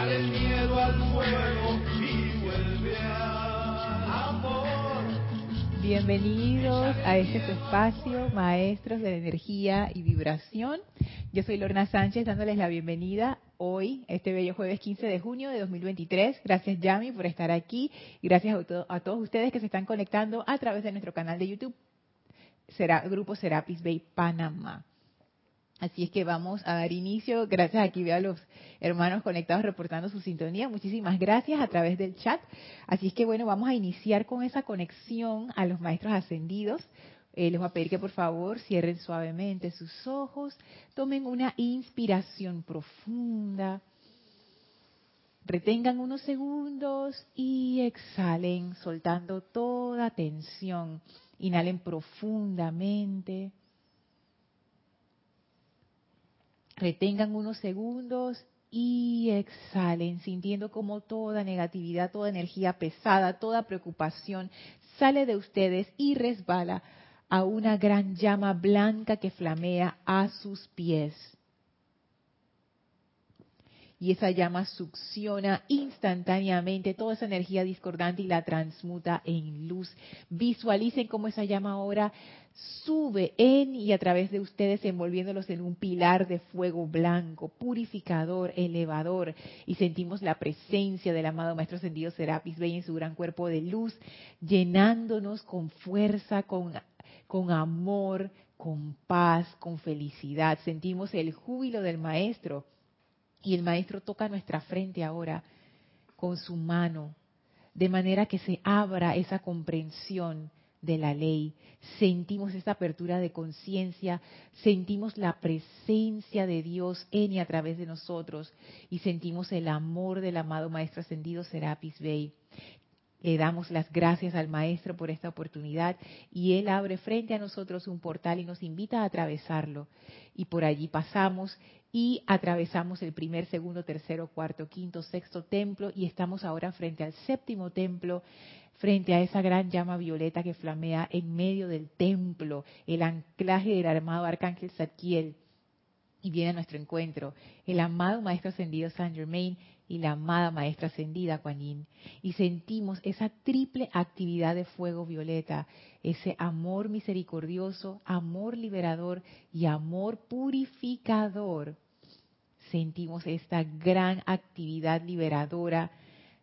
Dale miedo al fuego y vuelve a amor. Bienvenidos a este espacio, maestros de la energía y vibración. Yo soy Lorna Sánchez dándoles la bienvenida hoy, este bello jueves 15 de junio de 2023. Gracias Yami por estar aquí y gracias a, a todos ustedes que se están conectando a través de nuestro canal de YouTube, será, Grupo Serapis Bay Panamá. Así es que vamos a dar inicio. Gracias, aquí veo a los hermanos conectados reportando su sintonía. Muchísimas gracias a través del chat. Así es que bueno, vamos a iniciar con esa conexión a los maestros ascendidos. Eh, les voy a pedir que por favor cierren suavemente sus ojos, tomen una inspiración profunda, retengan unos segundos y exhalen soltando toda tensión. Inhalen profundamente. Retengan unos segundos y exhalen, sintiendo como toda negatividad, toda energía pesada, toda preocupación sale de ustedes y resbala a una gran llama blanca que flamea a sus pies y esa llama succiona instantáneamente toda esa energía discordante y la transmuta en luz. Visualicen cómo esa llama ahora sube en y a través de ustedes envolviéndolos en un pilar de fuego blanco, purificador, elevador y sentimos la presencia del amado Maestro Ascendido Serapis Bey en su gran cuerpo de luz, llenándonos con fuerza, con, con amor, con paz, con felicidad. Sentimos el júbilo del Maestro y el Maestro toca nuestra frente ahora con su mano, de manera que se abra esa comprensión de la ley. Sentimos esa apertura de conciencia, sentimos la presencia de Dios en y a través de nosotros y sentimos el amor del amado Maestro Ascendido Serapis Bey. Le damos las gracias al Maestro por esta oportunidad y Él abre frente a nosotros un portal y nos invita a atravesarlo. Y por allí pasamos y atravesamos el primer, segundo, tercero, cuarto, quinto, sexto templo y estamos ahora frente al séptimo templo, frente a esa gran llama violeta que flamea en medio del templo, el anclaje del armado arcángel Zadkiel. Y viene a nuestro encuentro el amado Maestro Ascendido Saint Germain y la amada Maestra Ascendida Kuan Y sentimos esa triple actividad de fuego violeta, ese amor misericordioso, amor liberador y amor purificador. Sentimos esta gran actividad liberadora,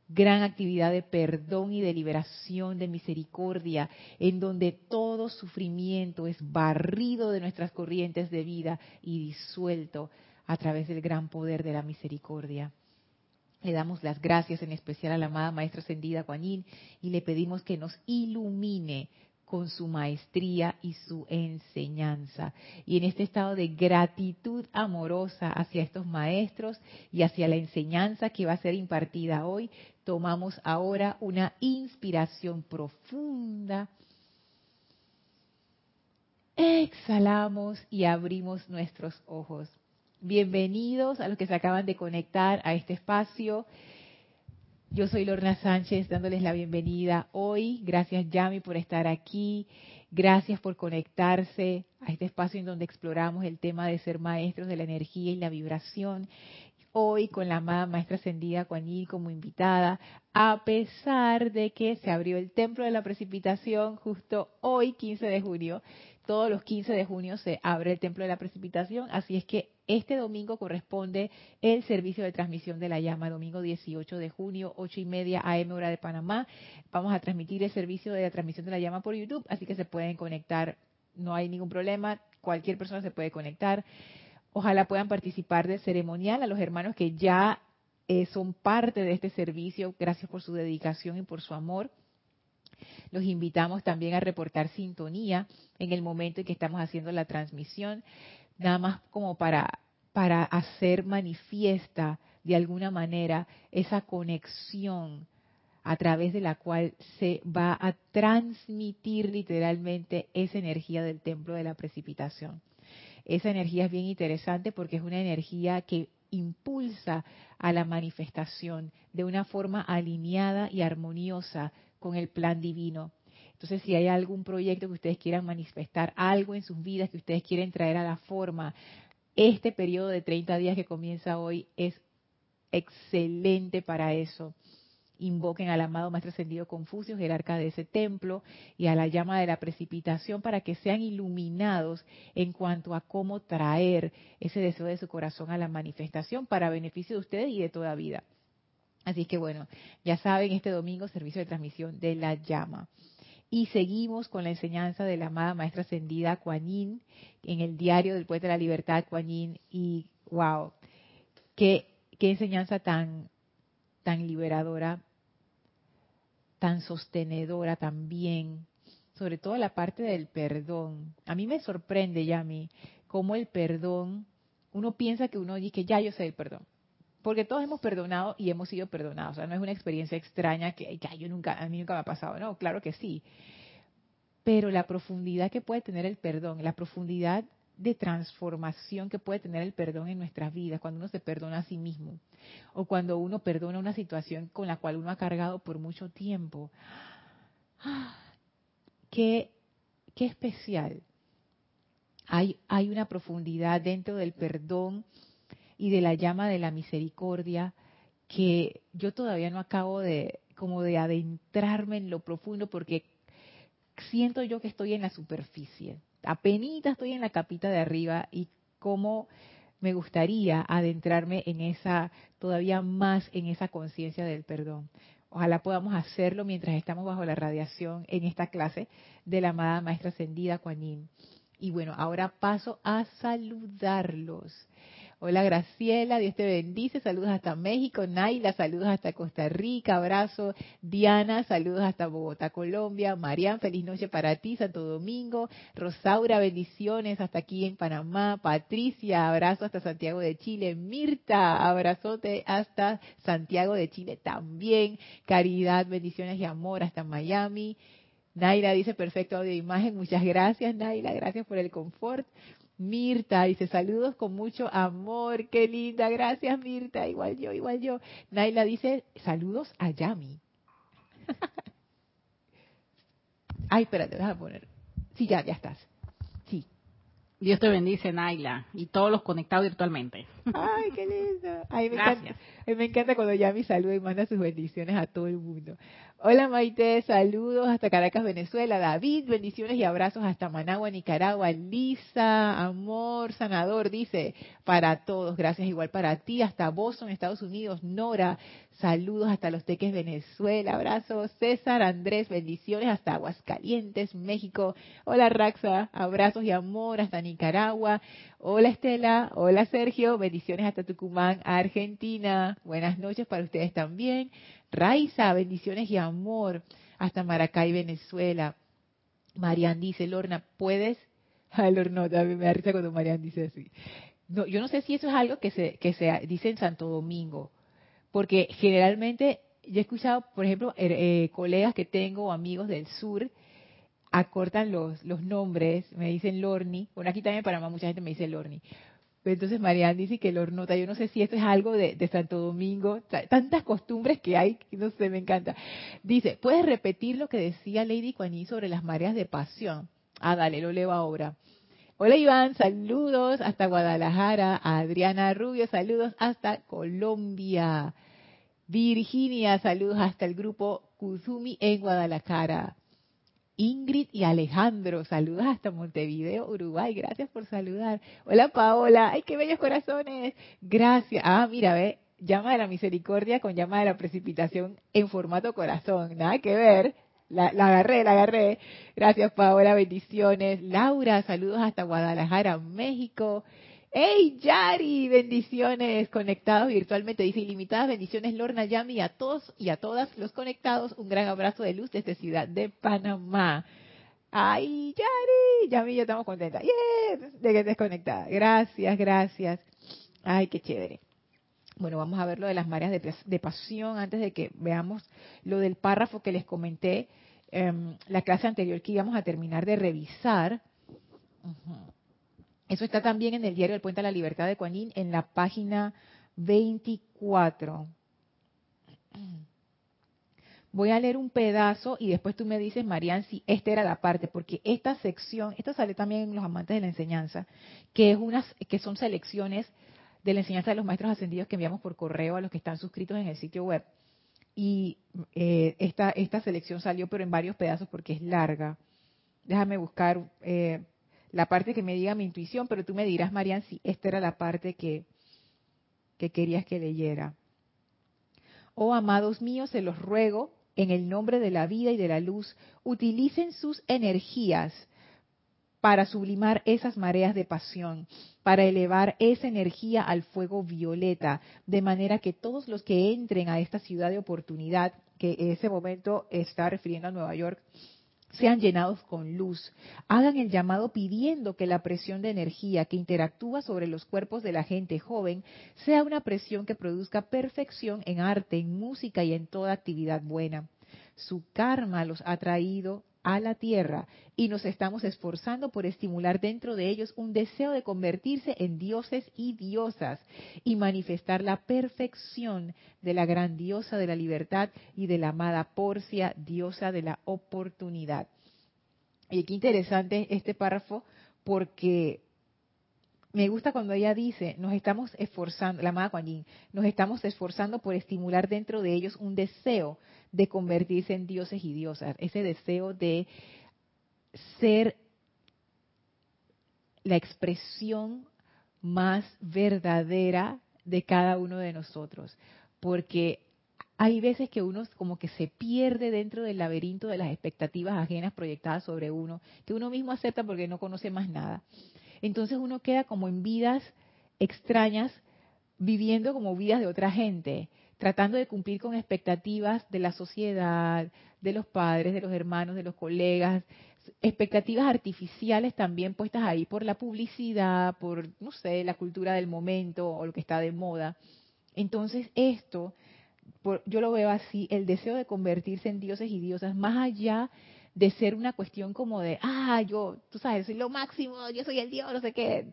gran actividad de perdón y de liberación, de misericordia, en donde todo sufrimiento es barrido de nuestras corrientes de vida y disuelto a través del gran poder de la misericordia. Le damos las gracias en especial a la amada Maestra Ascendida Kuan y le pedimos que nos ilumine con su maestría y su enseñanza. Y en este estado de gratitud amorosa hacia estos maestros y hacia la enseñanza que va a ser impartida hoy, tomamos ahora una inspiración profunda. Exhalamos y abrimos nuestros ojos. Bienvenidos a los que se acaban de conectar a este espacio. Yo soy Lorna Sánchez dándoles la bienvenida hoy. Gracias Yami por estar aquí. Gracias por conectarse a este espacio en donde exploramos el tema de ser maestros de la energía y la vibración. Hoy con la amada maestra ascendida Kuan como invitada, a pesar de que se abrió el templo de la precipitación justo hoy, 15 de junio. Todos los 15 de junio se abre el templo de la precipitación, así es que este domingo corresponde el servicio de transmisión de la llama, domingo 18 de junio, 8 y media AM hora de Panamá. Vamos a transmitir el servicio de la transmisión de la llama por YouTube, así que se pueden conectar, no hay ningún problema, cualquier persona se puede conectar. Ojalá puedan participar del ceremonial a los hermanos que ya eh, son parte de este servicio. Gracias por su dedicación y por su amor. Los invitamos también a reportar sintonía en el momento en que estamos haciendo la transmisión nada más como para, para hacer manifiesta de alguna manera esa conexión a través de la cual se va a transmitir literalmente esa energía del templo de la precipitación. Esa energía es bien interesante porque es una energía que impulsa a la manifestación de una forma alineada y armoniosa con el plan divino. Entonces, si hay algún proyecto que ustedes quieran manifestar, algo en sus vidas que ustedes quieren traer a la forma, este periodo de 30 días que comienza hoy es excelente para eso. Invoquen al amado Maestro Ascendido Confucio, jerarca de ese templo, y a la llama de la precipitación para que sean iluminados en cuanto a cómo traer ese deseo de su corazón a la manifestación para beneficio de ustedes y de toda vida. Así que bueno, ya saben, este domingo servicio de transmisión de la llama. Y seguimos con la enseñanza de la amada maestra ascendida Kuan Yin en el diario del Puente de la Libertad Kuan Yin. Y wow, qué, qué enseñanza tan, tan liberadora, tan sostenedora también, sobre todo la parte del perdón. A mí me sorprende, Yami, cómo el perdón, uno piensa que uno dice ya yo sé el perdón porque todos hemos perdonado y hemos sido perdonados. O sea, no es una experiencia extraña que nunca, a mí nunca me ha pasado. No, claro que sí. Pero la profundidad que puede tener el perdón, la profundidad de transformación que puede tener el perdón en nuestras vidas, cuando uno se perdona a sí mismo, o cuando uno perdona una situación con la cual uno ha cargado por mucho tiempo. Qué, qué especial. Hay, hay una profundidad dentro del perdón y de la llama de la misericordia que yo todavía no acabo de como de adentrarme en lo profundo porque siento yo que estoy en la superficie. Apenas estoy en la capita de arriba y cómo me gustaría adentrarme en esa, todavía más en esa conciencia del perdón. Ojalá podamos hacerlo mientras estamos bajo la radiación en esta clase de la amada Maestra Ascendida Kuan Y bueno, ahora paso a saludarlos. Hola Graciela, Dios te bendice, saludos hasta México, Naila, saludos hasta Costa Rica, abrazo, Diana, saludos hasta Bogotá, Colombia, Marian, feliz noche para ti, Santo Domingo, Rosaura, bendiciones hasta aquí en Panamá, Patricia, abrazo hasta Santiago de Chile, Mirta, abrazote hasta Santiago de Chile también, Caridad, bendiciones y amor hasta Miami, Naila dice perfecto audio e imagen, muchas gracias Naila, gracias por el confort. Mirta dice saludos con mucho amor, qué linda, gracias Mirta, igual yo, igual yo. Naila dice saludos a Yami. Ay, espérate, déjame poner. Sí, ya, ya estás. Sí. Dios te bendice, Naila, y todos los conectados virtualmente. Ay, qué lindo. Ay, me Gracias. encanta, ay, me encanta cuando Yami saluda y manda sus bendiciones a todo el mundo. Hola Maite, saludos hasta Caracas, Venezuela. David, bendiciones y abrazos hasta Managua, Nicaragua. Lisa, amor, sanador, dice, para todos, gracias igual para ti. Hasta Boston, Estados Unidos. Nora, saludos hasta Los Teques, Venezuela. Abrazos. César, Andrés, bendiciones hasta Aguascalientes, México. Hola Raxa, abrazos y amor hasta Nicaragua. Hola Estela, hola Sergio, bendiciones hasta Tucumán, Argentina. Buenas noches para ustedes también. Raiza, bendiciones y amor hasta Maracay, Venezuela. Marian dice, Lorna, ¿puedes? Ay, Lornota, me da risa cuando Marian dice así. No, yo no sé si eso es algo que se, que se dice en Santo Domingo, porque generalmente yo he escuchado, por ejemplo, er- eh, colegas que tengo o amigos del sur, acortan los, los nombres, me dicen Lorni, bueno, aquí también en Panamá mucha gente me dice Lorni, pero entonces Marian dice que Lornota, yo no sé si esto es algo de, Santo Domingo, ta- tantas costumbres que hay, no sé, me encanta. Dice, ¿puedes repetir lo que decía Lady Kuan sobre las mareas de pasión? Ah, dale, lo leo ahora. Hola Iván, saludos hasta Guadalajara. Adriana Rubio, saludos hasta Colombia. Virginia, saludos hasta el grupo Kuzumi en Guadalajara. Ingrid y Alejandro, saludos hasta Montevideo, Uruguay. Gracias por saludar. Hola Paola, ay, qué bellos corazones. Gracias. Ah, mira, ve, llama de la misericordia con llama de la precipitación en formato corazón. Nada que ver. La, la agarré, la agarré. Gracias Paola, bendiciones. Laura, saludos hasta Guadalajara, México. ¡Hey, Yari! Bendiciones, conectados virtualmente. Dice ilimitadas bendiciones, Lorna Yami, a todos y a todas los conectados. Un gran abrazo de luz desde Ciudad de Panamá. ¡Ay, Yari! Yami y yo estamos contentas. ¡Yeah! De que estés conectada. Gracias, gracias. ¡Ay, qué chévere! Bueno, vamos a ver lo de las mareas de, pas- de pasión antes de que veamos lo del párrafo que les comenté em, la clase anterior que íbamos a terminar de revisar. Ujú. Eso está también en el diario El Puente a la Libertad de Yin, en la página 24. Voy a leer un pedazo y después tú me dices, Marian, si esta era la parte, porque esta sección, esto sale también en los amantes de la enseñanza, que es unas, que son selecciones de la enseñanza de los maestros ascendidos que enviamos por correo a los que están suscritos en el sitio web. Y eh, esta, esta selección salió, pero en varios pedazos porque es larga. Déjame buscar eh, la parte que me diga mi intuición, pero tú me dirás, Marian, si esta era la parte que, que querías que leyera. Oh, amados míos, se los ruego, en el nombre de la vida y de la luz, utilicen sus energías para sublimar esas mareas de pasión, para elevar esa energía al fuego violeta, de manera que todos los que entren a esta ciudad de oportunidad, que en ese momento está refiriendo a Nueva York, sean llenados con luz. Hagan el llamado pidiendo que la presión de energía que interactúa sobre los cuerpos de la gente joven sea una presión que produzca perfección en arte, en música y en toda actividad buena. Su karma los ha traído a la tierra y nos estamos esforzando por estimular dentro de ellos un deseo de convertirse en dioses y diosas y manifestar la perfección de la gran diosa de la libertad y de la amada Porcia, diosa de la oportunidad. Y qué interesante este párrafo porque me gusta cuando ella dice, nos estamos esforzando, la amada Kuan nos estamos esforzando por estimular dentro de ellos un deseo de convertirse en dioses y diosas, ese deseo de ser la expresión más verdadera de cada uno de nosotros, porque hay veces que uno como que se pierde dentro del laberinto de las expectativas ajenas proyectadas sobre uno, que uno mismo acepta porque no conoce más nada. Entonces uno queda como en vidas extrañas, viviendo como vidas de otra gente, tratando de cumplir con expectativas de la sociedad, de los padres, de los hermanos, de los colegas, expectativas artificiales también puestas ahí por la publicidad, por, no sé, la cultura del momento o lo que está de moda. Entonces esto, yo lo veo así, el deseo de convertirse en dioses y diosas, más allá de ser una cuestión como de, ah, yo, tú sabes, soy lo máximo, yo soy el Dios, no sé qué,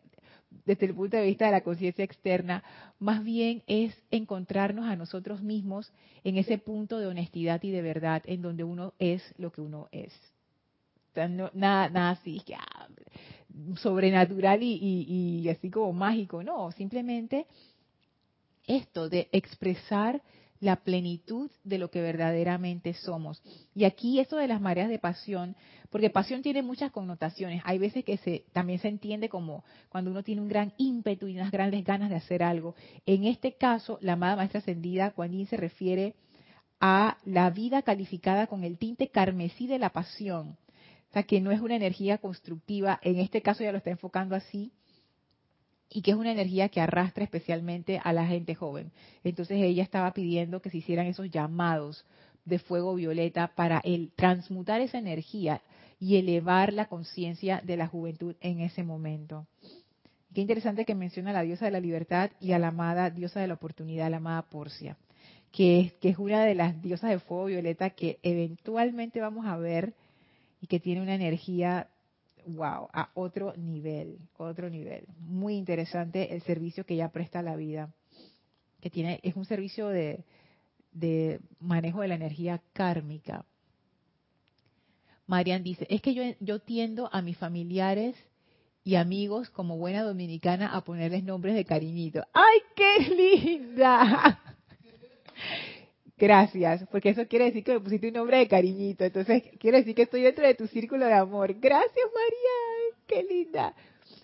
desde el punto de vista de la conciencia externa, más bien es encontrarnos a nosotros mismos en ese punto de honestidad y de verdad, en donde uno es lo que uno es. nada, nada así, que, ah, sobrenatural y, y así como mágico, no, simplemente esto de expresar la plenitud de lo que verdaderamente somos. Y aquí esto de las mareas de pasión, porque pasión tiene muchas connotaciones. Hay veces que se también se entiende como cuando uno tiene un gran ímpetu y unas grandes ganas de hacer algo. En este caso, la amada maestra ascendida, Juanín se refiere a la vida calificada con el tinte carmesí de la pasión. O sea, que no es una energía constructiva. En este caso ya lo está enfocando así y que es una energía que arrastra especialmente a la gente joven. Entonces ella estaba pidiendo que se hicieran esos llamados de fuego violeta para el transmutar esa energía y elevar la conciencia de la juventud en ese momento. Qué interesante que menciona a la diosa de la libertad y a la amada diosa de la oportunidad, la amada Porcia, que es, que es una de las diosas de fuego violeta que eventualmente vamos a ver y que tiene una energía wow, a otro nivel, otro nivel. Muy interesante el servicio que ella presta a la vida, que tiene, es un servicio de, de manejo de la energía kármica. Marian dice, es que yo, yo tiendo a mis familiares y amigos como buena dominicana a ponerles nombres de cariñito. ¡Ay, qué linda! Gracias, porque eso quiere decir que me pusiste un nombre de cariñito. Entonces, quiere decir que estoy dentro de tu círculo de amor. Gracias, María. Qué linda.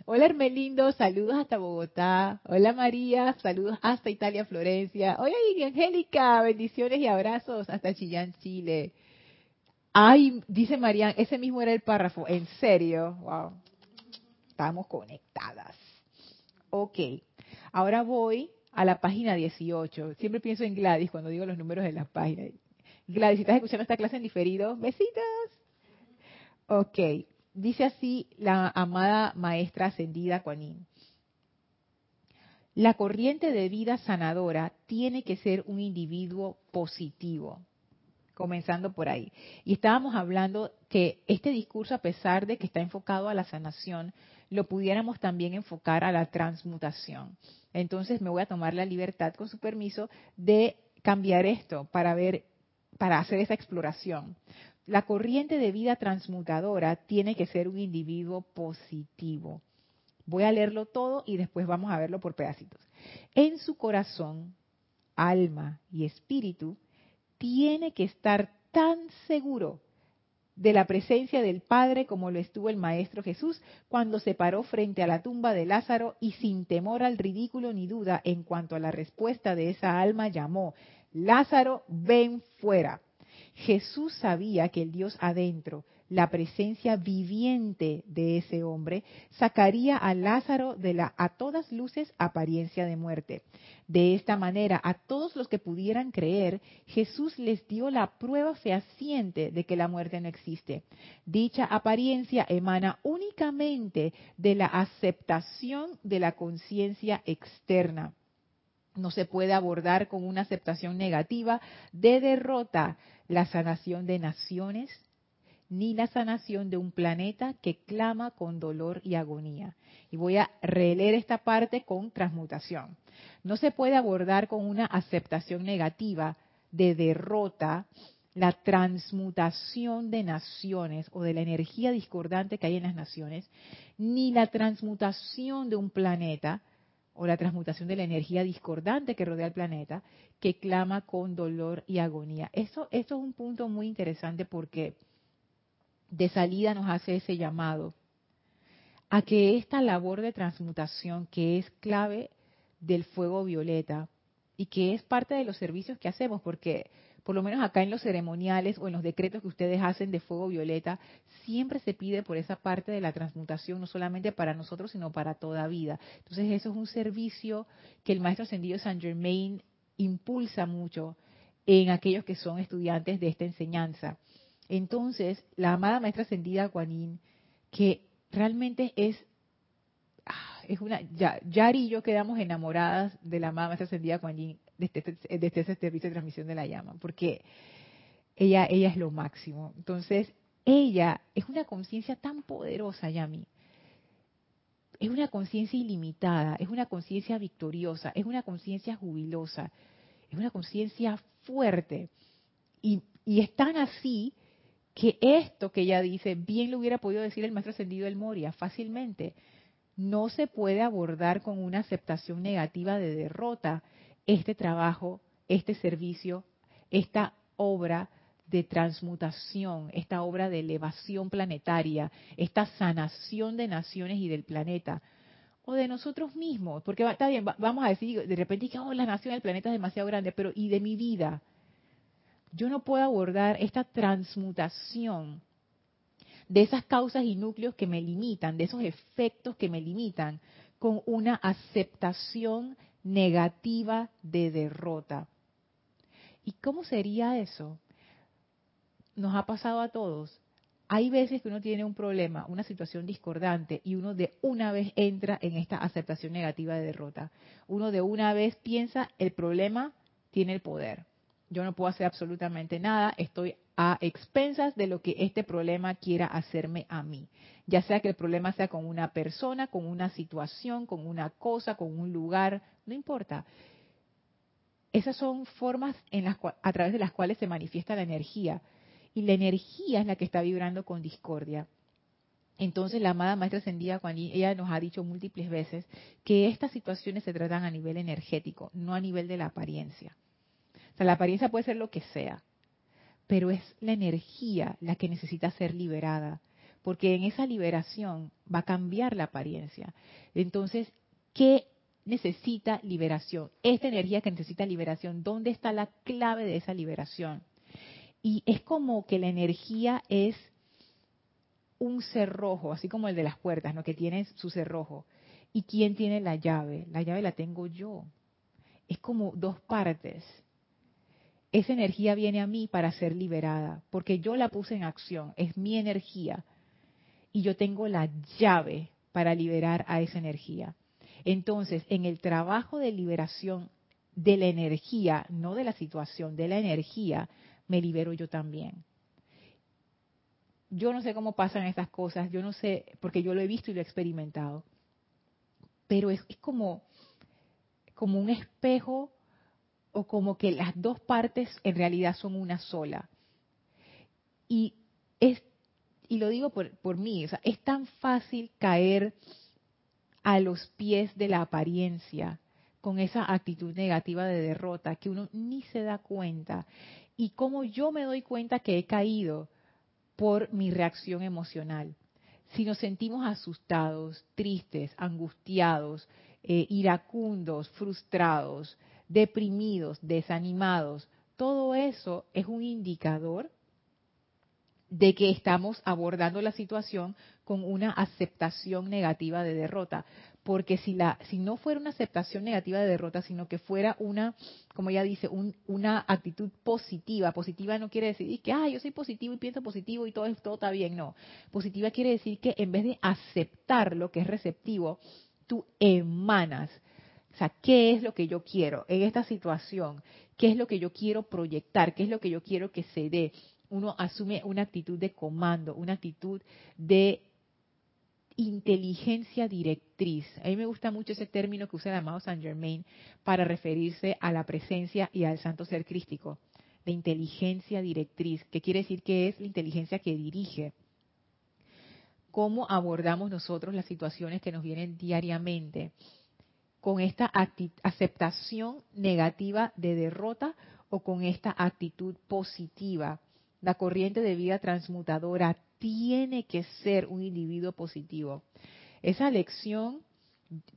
Hola, Hermelindo. Saludos hasta Bogotá. Hola, María. Saludos hasta Italia, Florencia. Hola, Angélica. Bendiciones y abrazos hasta Chillán, Chile. Ay, dice María, ese mismo era el párrafo. ¿En serio? Wow. Estamos conectadas. Ok. Ahora voy a la página 18. Siempre pienso en Gladys cuando digo los números de las páginas. Gladys, si estás escuchando esta clase en diferido, besitos. Ok, dice así la amada maestra ascendida Kuan La corriente de vida sanadora tiene que ser un individuo positivo, comenzando por ahí. Y estábamos hablando que este discurso, a pesar de que está enfocado a la sanación, lo pudiéramos también enfocar a la transmutación. Entonces me voy a tomar la libertad, con su permiso, de cambiar esto para ver, para hacer esa exploración. La corriente de vida transmutadora tiene que ser un individuo positivo. Voy a leerlo todo y después vamos a verlo por pedacitos. En su corazón, alma y espíritu, tiene que estar tan seguro de la presencia del Padre como lo estuvo el Maestro Jesús cuando se paró frente a la tumba de Lázaro y sin temor al ridículo ni duda en cuanto a la respuesta de esa alma llamó, Lázaro, ven fuera. Jesús sabía que el Dios adentro, la presencia viviente de ese hombre, sacaría a Lázaro de la a todas luces apariencia de muerte. De esta manera, a todos los que pudieran creer, Jesús les dio la prueba fehaciente de que la muerte no existe. Dicha apariencia emana únicamente de la aceptación de la conciencia externa no se puede abordar con una aceptación negativa de derrota la sanación de naciones, ni la sanación de un planeta que clama con dolor y agonía. Y voy a releer esta parte con transmutación. No se puede abordar con una aceptación negativa de derrota la transmutación de naciones o de la energía discordante que hay en las naciones, ni la transmutación de un planeta o la transmutación de la energía discordante que rodea el planeta, que clama con dolor y agonía. Eso, esto es un punto muy interesante porque de salida nos hace ese llamado a que esta labor de transmutación, que es clave del fuego violeta y que es parte de los servicios que hacemos, porque por lo menos acá en los ceremoniales o en los decretos que ustedes hacen de fuego violeta, siempre se pide por esa parte de la transmutación, no solamente para nosotros, sino para toda vida. Entonces eso es un servicio que el Maestro Ascendido San Germain impulsa mucho en aquellos que son estudiantes de esta enseñanza. Entonces, la amada maestra ascendida Guanín, que realmente es, ah, es una, ya, Yari y yo quedamos enamoradas de la amada maestra ascendida Guanín desde este, desde este servicio de transmisión de la llama, porque ella, ella es lo máximo. Entonces, ella es una conciencia tan poderosa, Yami. Es una conciencia ilimitada, es una conciencia victoriosa, es una conciencia jubilosa, es una conciencia fuerte. Y, y es tan así que esto que ella dice, bien lo hubiera podido decir el maestro ascendido del Moria fácilmente. No se puede abordar con una aceptación negativa de derrota este trabajo, este servicio, esta obra de transmutación, esta obra de elevación planetaria, esta sanación de naciones y del planeta, o de nosotros mismos, porque está bien, vamos a decir de repente que oh, la nación del planeta es demasiado grande, pero ¿y de mi vida? Yo no puedo abordar esta transmutación de esas causas y núcleos que me limitan, de esos efectos que me limitan, con una aceptación negativa de derrota. ¿Y cómo sería eso? Nos ha pasado a todos. Hay veces que uno tiene un problema, una situación discordante, y uno de una vez entra en esta aceptación negativa de derrota. Uno de una vez piensa, el problema tiene el poder yo no puedo hacer absolutamente nada, estoy a expensas de lo que este problema quiera hacerme a mí. Ya sea que el problema sea con una persona, con una situación, con una cosa, con un lugar, no importa. Esas son formas a través de las cuales se manifiesta la energía. Y la energía es la que está vibrando con discordia. Entonces la amada maestra ascendida, ella nos ha dicho múltiples veces que estas situaciones se tratan a nivel energético, no a nivel de la apariencia la apariencia puede ser lo que sea, pero es la energía la que necesita ser liberada, porque en esa liberación va a cambiar la apariencia. Entonces, ¿qué necesita liberación? Esta energía que necesita liberación, ¿dónde está la clave de esa liberación? Y es como que la energía es un cerrojo, así como el de las puertas, ¿no? Que tiene su cerrojo. ¿Y quién tiene la llave? La llave la tengo yo. Es como dos partes esa energía viene a mí para ser liberada, porque yo la puse en acción, es mi energía, y yo tengo la llave para liberar a esa energía. Entonces, en el trabajo de liberación de la energía, no de la situación, de la energía, me libero yo también. Yo no sé cómo pasan estas cosas, yo no sé, porque yo lo he visto y lo he experimentado, pero es, es como, como un espejo o como que las dos partes en realidad son una sola. Y es y lo digo por, por mí, es tan fácil caer a los pies de la apariencia, con esa actitud negativa de derrota que uno ni se da cuenta. Y cómo yo me doy cuenta que he caído por mi reacción emocional. Si nos sentimos asustados, tristes, angustiados, eh, iracundos, frustrados, deprimidos, desanimados, todo eso es un indicador de que estamos abordando la situación con una aceptación negativa de derrota. Porque si, la, si no fuera una aceptación negativa de derrota, sino que fuera una, como ella dice, una actitud positiva. Positiva no quiere decir que, ah, yo soy positivo y pienso positivo y todo, todo está bien. No. Positiva quiere decir que en vez de aceptar lo que es receptivo, tú emanas. O sea, ¿qué es lo que yo quiero en esta situación? ¿Qué es lo que yo quiero proyectar? ¿Qué es lo que yo quiero que se dé? uno asume una actitud de comando, una actitud de inteligencia directriz. A mí me gusta mucho ese término que usa el amado Saint Germain para referirse a la presencia y al santo ser crístico, de inteligencia directriz, que quiere decir que es la inteligencia que dirige. ¿Cómo abordamos nosotros las situaciones que nos vienen diariamente? ¿Con esta aceptación negativa de derrota o con esta actitud positiva? la corriente de vida transmutadora tiene que ser un individuo positivo. Esa lección,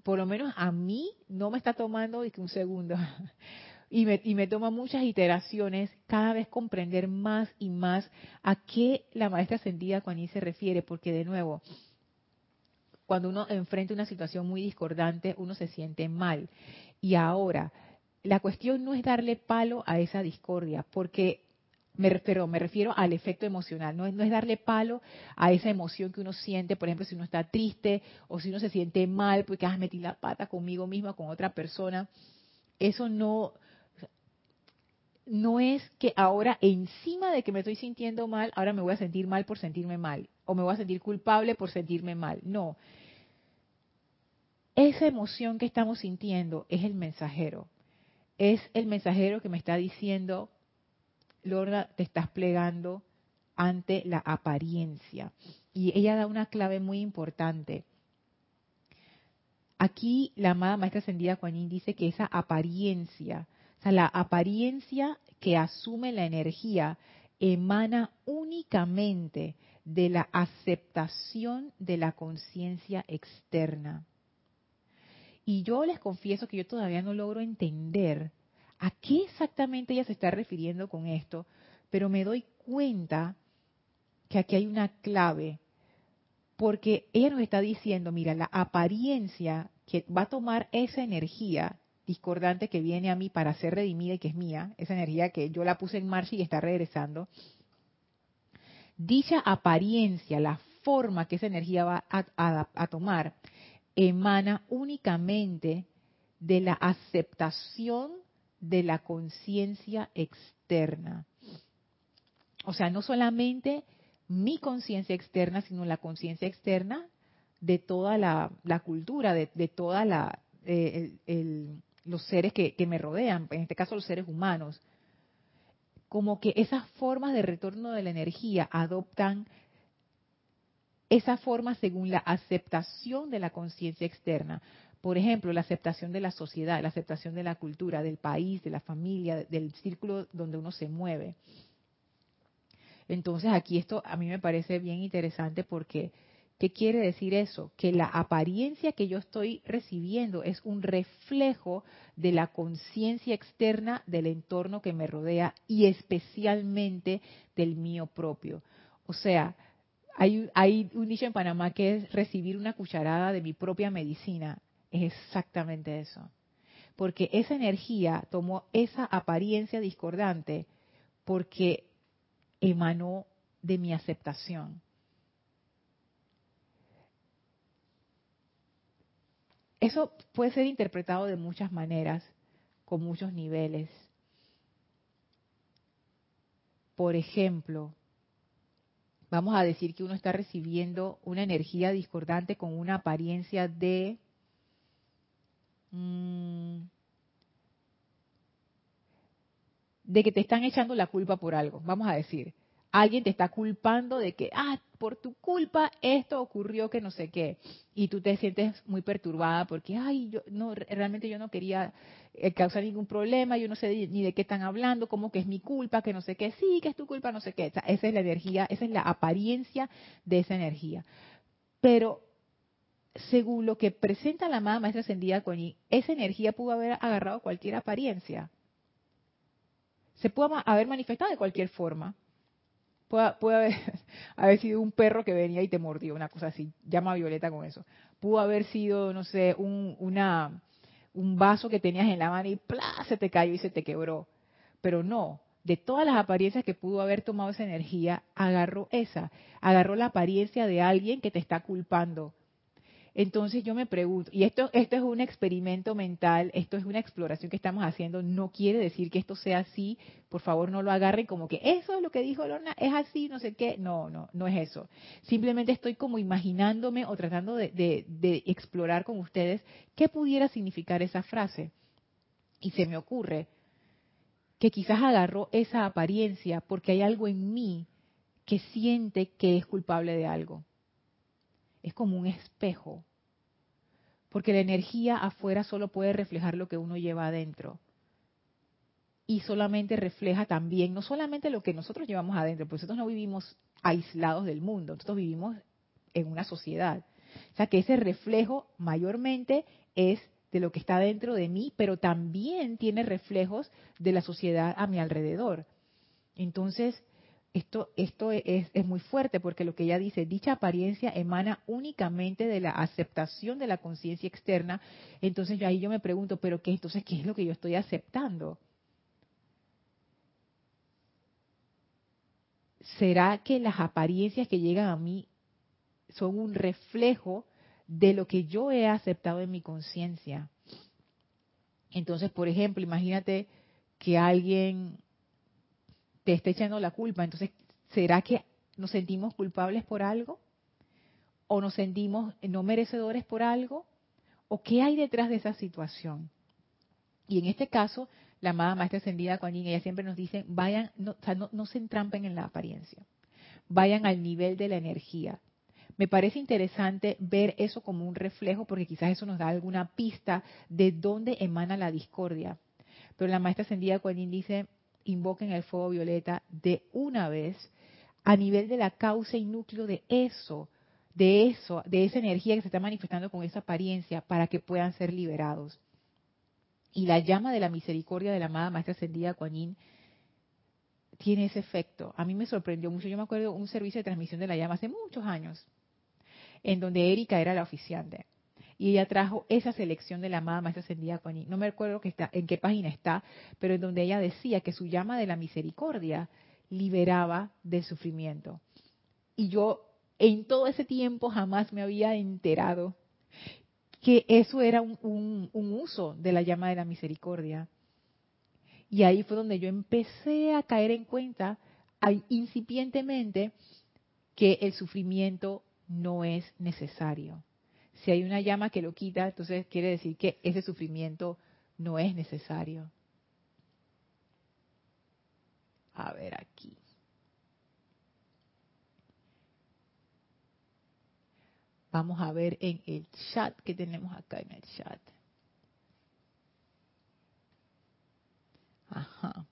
por lo menos a mí, no me está tomando un segundo. Y me, y me toma muchas iteraciones, cada vez comprender más y más a qué la maestra ascendida Juaní se refiere, porque de nuevo, cuando uno enfrenta una situación muy discordante, uno se siente mal. Y ahora, la cuestión no es darle palo a esa discordia, porque me refiero, me refiero al efecto emocional, no es, no es darle palo a esa emoción que uno siente, por ejemplo, si uno está triste o si uno se siente mal porque has ah, metido la pata conmigo misma, con otra persona. Eso no, no es que ahora encima de que me estoy sintiendo mal, ahora me voy a sentir mal por sentirme mal, o me voy a sentir culpable por sentirme mal. No. Esa emoción que estamos sintiendo es el mensajero. Es el mensajero que me está diciendo, Lorna, te estás plegando ante la apariencia. Y ella da una clave muy importante. Aquí la amada maestra ascendida Juanín dice que esa apariencia, sea, la apariencia que asume la energía emana únicamente de la aceptación de la conciencia externa. Y yo les confieso que yo todavía no logro entender a qué exactamente ella se está refiriendo con esto, pero me doy cuenta que aquí hay una clave, porque ella nos está diciendo, mira, la apariencia que va a tomar esa energía discordante que viene a mí para ser redimida y que es mía, esa energía que yo la puse en marcha y está regresando, dicha apariencia, la forma que esa energía va a, tomar, emana únicamente de la aceptación de la conciencia externa. O sea, no solamente mi conciencia externa, sino la conciencia externa de toda la, cultura, de, toda la eh, los seres que, me rodean, en este caso los seres humanos. Como que esas formas de retorno de la energía adoptan esa forma según la aceptación de la conciencia externa. Por ejemplo, la aceptación de la sociedad, la aceptación de la cultura, del país, de la familia, del círculo donde uno se mueve. Entonces aquí esto a mí me parece bien interesante porque ¿qué quiere decir eso? Que la apariencia que yo estoy recibiendo es un reflejo de la conciencia externa del entorno que me rodea y especialmente del mío propio. O sea, hay, un dicho en Panamá que es recibir una cucharada de mi propia medicina es exactamente eso. Porque esa energía tomó esa apariencia discordante porque emanó de mi aceptación. Eso puede ser interpretado de muchas maneras, con muchos niveles. Por ejemplo, vamos a decir que uno está recibiendo una energía discordante con una apariencia de Mm. de que te están echando la culpa por algo, vamos a decir. alguien te está culpando de que, ah, por tu culpa esto ocurrió que no sé qué. Y tú te sientes muy perturbada porque, ay, yo no, realmente yo no quería eh, causar ningún problema, yo no sé ni de qué están hablando, cómo que es mi culpa, que no sé qué, sí, que es tu culpa, no sé qué. esa es la energía, esa es la apariencia de esa energía. Pero según lo que presenta la amada maestra ascendida Coñi, esa energía pudo haber agarrado cualquier apariencia. Se pudo haber manifestado de cualquier forma puede, haber, sido un perro que venía y te mordió, una cosa así. Llama a Violeta con eso. Pudo haber sido, no sé, un, una, un vaso que tenías en la mano y ¡plá! se te cayó y se te quebró. Pero no, de todas las apariencias que pudo haber tomado esa energía, agarró esa, agarró la apariencia de alguien que te está culpando, entonces yo me pregunto, y esto, esto es un experimento mental, esto es una exploración que estamos haciendo, no quiere decir que esto sea así, por favor no lo agarren como que eso es lo que dijo Lorna, es así, no sé qué, no, no, no es eso. Simplemente estoy como imaginándome o tratando de, de explorar con ustedes qué pudiera significar esa frase. Y se me ocurre que quizás agarró esa apariencia porque hay algo en mí que siente que es culpable de algo es como un espejo, porque la energía afuera solo puede reflejar lo que uno lleva adentro. Y solamente refleja también, no solamente lo que nosotros llevamos adentro, porque nosotros no vivimos aislados del mundo, nosotros vivimos en una sociedad. O sea que ese reflejo mayormente es de lo que está dentro de mí, pero también tiene reflejos de la sociedad a mi alrededor. Entonces, esto, esto es, es, muy fuerte porque lo que ella dice, dicha apariencia emana únicamente de la aceptación de la conciencia externa. Entonces yo ahí yo me pregunto, pero qué entonces qué es lo que yo estoy aceptando? ¿Será que las apariencias que llegan a mí son un reflejo de lo que yo he aceptado en mi conciencia? Entonces, por ejemplo, imagínate que alguien te esté echando la culpa. Entonces, ¿será que nos sentimos culpables por algo? ¿O nos sentimos no merecedores por algo? ¿O qué hay detrás de esa situación? Y en este caso, la amada maestra ascendida Kuan ella siempre nos dice, vayan, no, o sea, no, se entrampen en la apariencia, vayan al nivel de la energía. Me parece interesante ver eso como un reflejo porque quizás eso nos da alguna pista de dónde emana la discordia. Pero la maestra ascendida Kuan dice, invoquen el fuego violeta de una vez a nivel de la causa y núcleo de eso, de eso, de esa energía que se está manifestando con esa apariencia para que puedan ser liberados. Y la llama de la misericordia de la amada Maestra Ascendida Kuan tiene ese efecto. A mí me sorprendió mucho. Yo me acuerdo un servicio de transmisión de la llama hace muchos años, en donde Erika era la oficiante y ella trajo esa selección de la amada maestra ascendida Kuan No me acuerdo que está, en qué página está, pero en donde ella decía que su llama de la misericordia liberaba del sufrimiento. Y yo en todo ese tiempo jamás me había enterado que eso era un uso de la llama de la misericordia. Y ahí fue donde yo empecé a caer en cuenta incipientemente que el sufrimiento no es necesario si hay una llama que lo quita, entonces quiere decir que ese sufrimiento no es necesario. A ver aquí. Vamos a ver en el chat que tenemos acá en el chat. Ajá.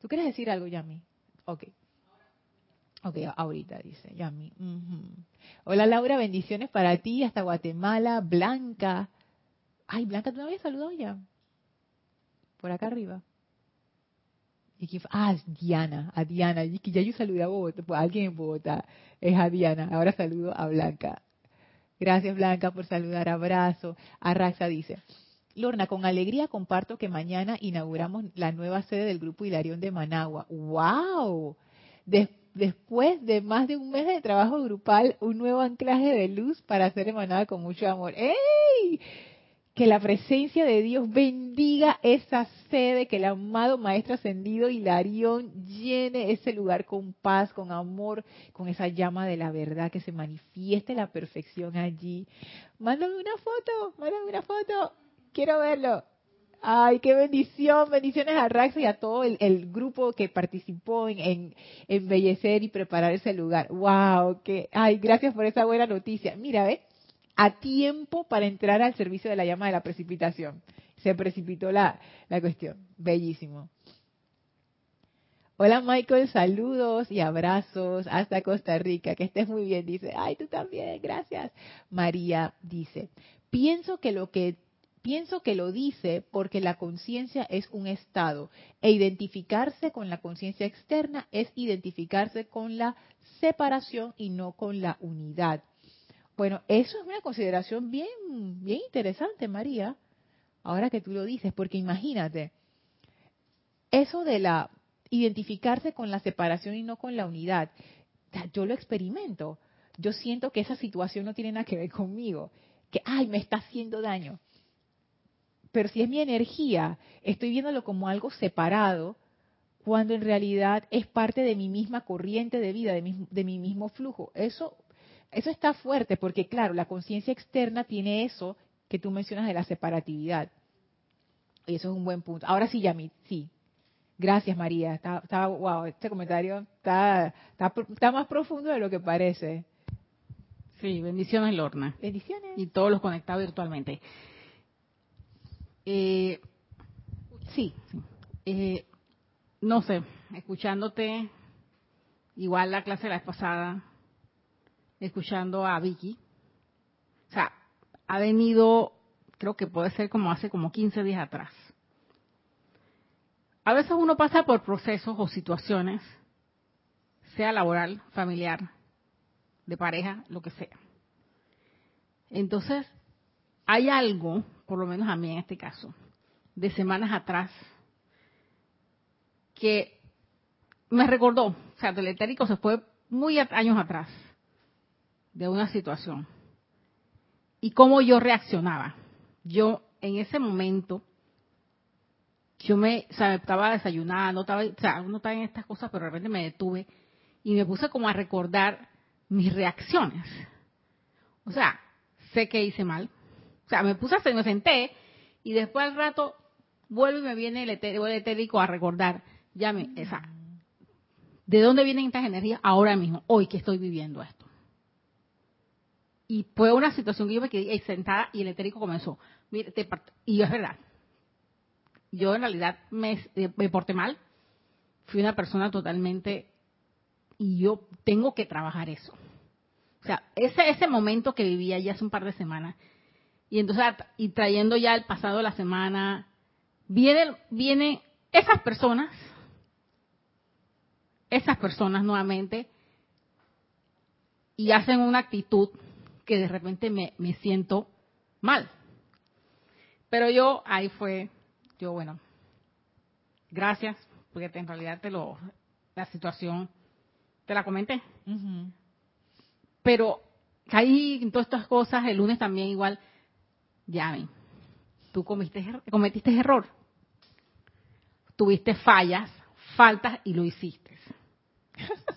¿Tú quieres decir algo, Yami? Ok. Ok, ahorita dice Yami. Hola Laura, bendiciones para ti hasta Guatemala. Blanca. Ay, Blanca, ¿tú me habías saludado ya? Por acá arriba. ¿Y Ah, Diana, a Diana. que ya yo saludé a Bogotá, pues, alguien en Bogotá. Es a Diana. Ahora saludo a Blanca. Gracias Blanca por saludar. Abrazo. Arraxa dice. Lorna, con alegría comparto que mañana inauguramos la nueva sede del Grupo Hilarión de Managua. ¡Wow! Después después de más de un mes de trabajo grupal, un nuevo anclaje de luz para ser emanada con mucho amor. ¡Ey! Que la presencia de Dios bendiga esa sede, que el amado Maestro Ascendido Hilarión llene ese lugar con paz, con amor, con esa llama de la verdad, que se manifieste la perfección allí. Mándame una foto, mándame una foto, quiero verlo. Ay, qué bendición, bendiciones a Raxa y a todo el, grupo que participó en, en, embellecer y preparar ese lugar. Wow, que, ay, gracias por esa buena noticia. Mira, ve, a tiempo para entrar al servicio de la llama de la precipitación. Se precipitó la, la cuestión. Bellísimo. Hola Michael, saludos y abrazos hasta Costa Rica. Que estés muy bien, dice. Ay, tú también, gracias. María dice, pienso que lo que pienso que lo dice porque la conciencia es un estado e identificarse con la conciencia externa es identificarse con la separación y no con la unidad. Bueno, eso es una consideración bien, bien interesante, María, ahora que tú lo dices, porque imagínate, eso de la identificarse con la separación y no con la unidad, yo lo experimento. Yo siento que esa situación no tiene nada que ver conmigo, que, ay, me está haciendo daño. Pero si es mi energía, estoy viéndolo como algo separado, cuando en realidad es parte de mi misma corriente de vida, de mi, de mi mismo flujo. Eso eso está fuerte porque, claro, la conciencia externa tiene eso que tú mencionas de la separatividad. Y eso es un buen punto. Ahora sí, Yamit, sí. Gracias, María. Está, wow, este comentario está, está, más profundo de lo que parece. Sí, bendiciones, Lorna. Bendiciones. Y todos los conectados virtualmente. Eh, sí. Eh, no sé, escuchándote, igual la clase de la vez pasada, escuchando a Vicky. O sea, ha venido, creo que puede ser como hace como 15 días atrás. A veces uno pasa por procesos o situaciones, sea laboral, familiar, de pareja, lo que sea. Entonces, hay algo, por lo menos a mí en este caso, de semanas atrás, que me recordó, o sea, del etérico se fue muy años atrás, de una situación y cómo yo reaccionaba. Yo en ese momento, yo me, o sea, estaba desayunando, estaba, o sea, uno está en estas cosas, pero de repente me detuve y me puse como a recordar mis reacciones. O sea, sé que hice mal. O sea, me puse a me senté y después al rato vuelvo y me viene el, etérico a recordar, ya me, esa, ¿de dónde vienen estas energías ahora mismo, hoy que estoy viviendo esto? Y fue una situación que yo me quedé sentada y el etérico comenzó. Mire, y es verdad. Yo en realidad me, me porté mal. Fui una persona totalmente... Y yo tengo que trabajar eso. O sea, ese, ese momento que vivía ya hace un par de semanas. Y entonces, y trayendo ya el pasado de la semana, vienen, vienen esas personas, esas personas nuevamente, y hacen una actitud que de repente me, me siento mal. Pero yo, ahí fue, yo, bueno, gracias, porque en realidad te lo, la situación, te la comenté. Pero ahí en todas estas cosas, el lunes también igual, ya, tú cometiste, er, cometiste error. Tuviste fallas, faltas y lo hiciste.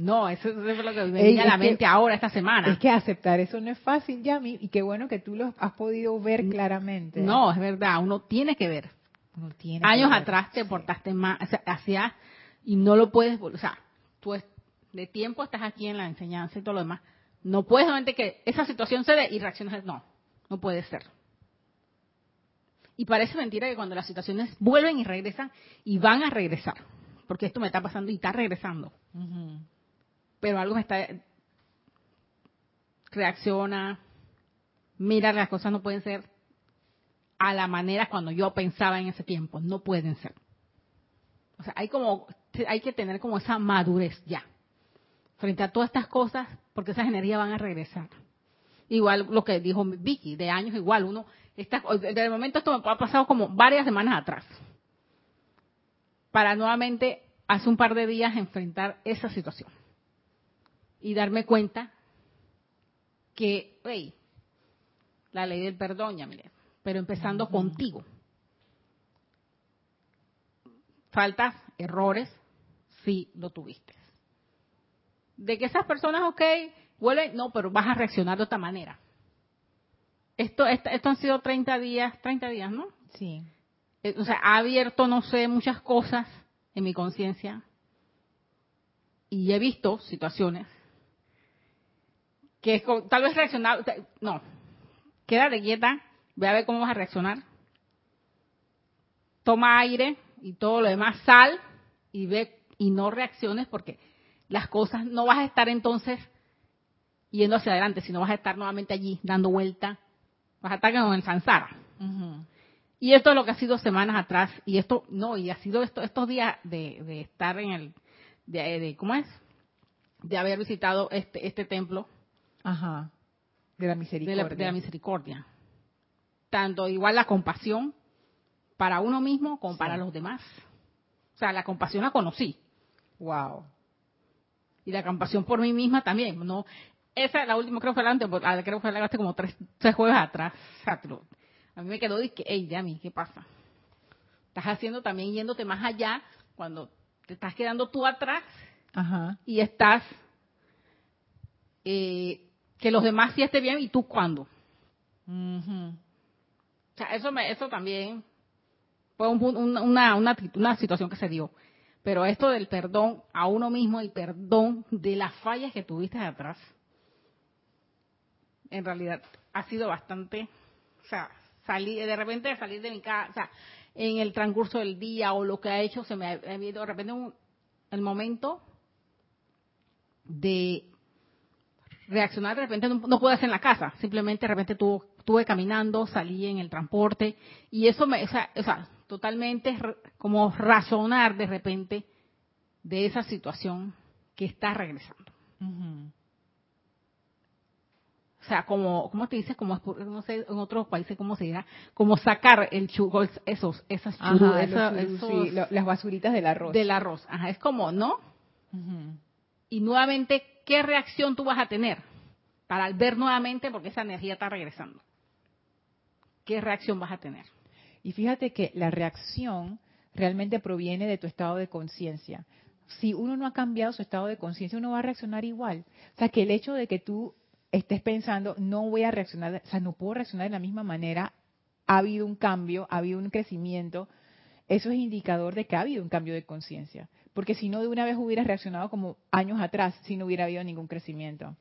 No, eso, es lo que me viene a la mente ahora, esta semana. Es que aceptar eso no es fácil, Yami, y qué bueno que tú lo has podido ver claramente. No, es verdad, uno tiene que ver. Uno tiene Años atrás te portaste más, o sea, hacías, y no lo puedes, o sea, tú de tiempo estás aquí en la enseñanza y todo lo demás. No puedes solamente que esa situación se dé y reacciones, no, no puede ser. Y parece mentira que cuando las situaciones vuelven y regresan, y van a regresar, porque esto me está pasando y está regresando pero algo me está reacciona, mira, las cosas no pueden ser a la manera cuando yo pensaba en ese tiempo, no pueden ser. O sea, hay como hay que tener como esa madurez ya frente a todas estas cosas, porque esas energías van a regresar. Igual lo que dijo Vicky, de años igual, uno está, desde el momento esto me ha pasado como varias semanas atrás, para nuevamente hace un par de días enfrentar esa situación y darme cuenta que, hey, la ley del perdón, ya mire, pero empezando contigo. Faltas, errores, sí lo tuviste. De que esas personas, ok, vuelven, no, pero vas a reaccionar de otra manera. Esto, esto, esto han sido 30 días, 30 días, ¿no? Sí. eh, o sea, ha abierto, no sé, muchas cosas en mi conciencia y he visto situaciones que tal vez reaccionar, no, quédate quieta, ve a ver cómo vas a reaccionar, toma aire y todo lo demás, sal y ve y no reacciones porque las cosas no vas a estar entonces yendo hacia adelante, sino vas a estar nuevamente allí dando vuelta, vas a estar como en Sansara. Y esto es lo que ha sido semanas atrás, y esto, no, y ha sido esto, estos días de, de estar en el, de, de- ¿cómo es? De haber visitado este, este templo Ajá. De la de misericordia. la, de la misericordia. Tanto igual la compasión para uno mismo como Sí. para los demás. O sea, la compasión la conocí. Wow. Y la compasión por mí misma también. No, esa, la última creo que fue la antes, ah, creo que fue la hace como tres, tres jueves atrás. A mí me quedó de que, hey, Yami, ¿qué pasa? Estás haciendo también yéndote más allá cuando te estás quedando tú atrás Ajá. y estás eh, que los demás sí estén bien y tú cuándo. O sea, eso, me, eso también fue un pun- una, una, una, una situación que se dio. Pero esto del perdón a uno mismo y perdón de las fallas que tuviste atrás, en realidad ha sido bastante, o sea, salir, de repente salir de mi casa, o sea, en el transcurso del día o lo que ha hecho, se me ha ha habido de repente un, el momento de reaccionar de repente no, no puedo hacer en la casa, simplemente de repente tu- estuve caminando, salí en el transporte y eso me, o sea, o sea, totalmente como razonar de repente de esa situación que está regresando. O sea, como, ¿cómo te dices? Como, no sé, en otros países, ¿cómo se dirá? Como sacar el chugo, esos, esas Ajá, los churus, esos sí, lo- las basuritas del arroz. del arroz. Ajá, es como, ¿no? Y nuevamente, ¿qué reacción tú vas a tener? Para al ver nuevamente, porque esa energía está regresando. ¿Qué reacción vas a tener? Y fíjate que la reacción realmente proviene de tu estado de conciencia. Si uno no ha cambiado su estado de conciencia, uno va a reaccionar igual. O sea, que el hecho de que tú estés pensando, no voy a reaccionar, o sea, no puedo reaccionar de la misma manera, ha habido un cambio, ha habido un crecimiento, eso es indicador de que ha habido un cambio de conciencia. Porque si no, de una vez hubieras reaccionado como años atrás, si no hubiera habido ningún crecimiento.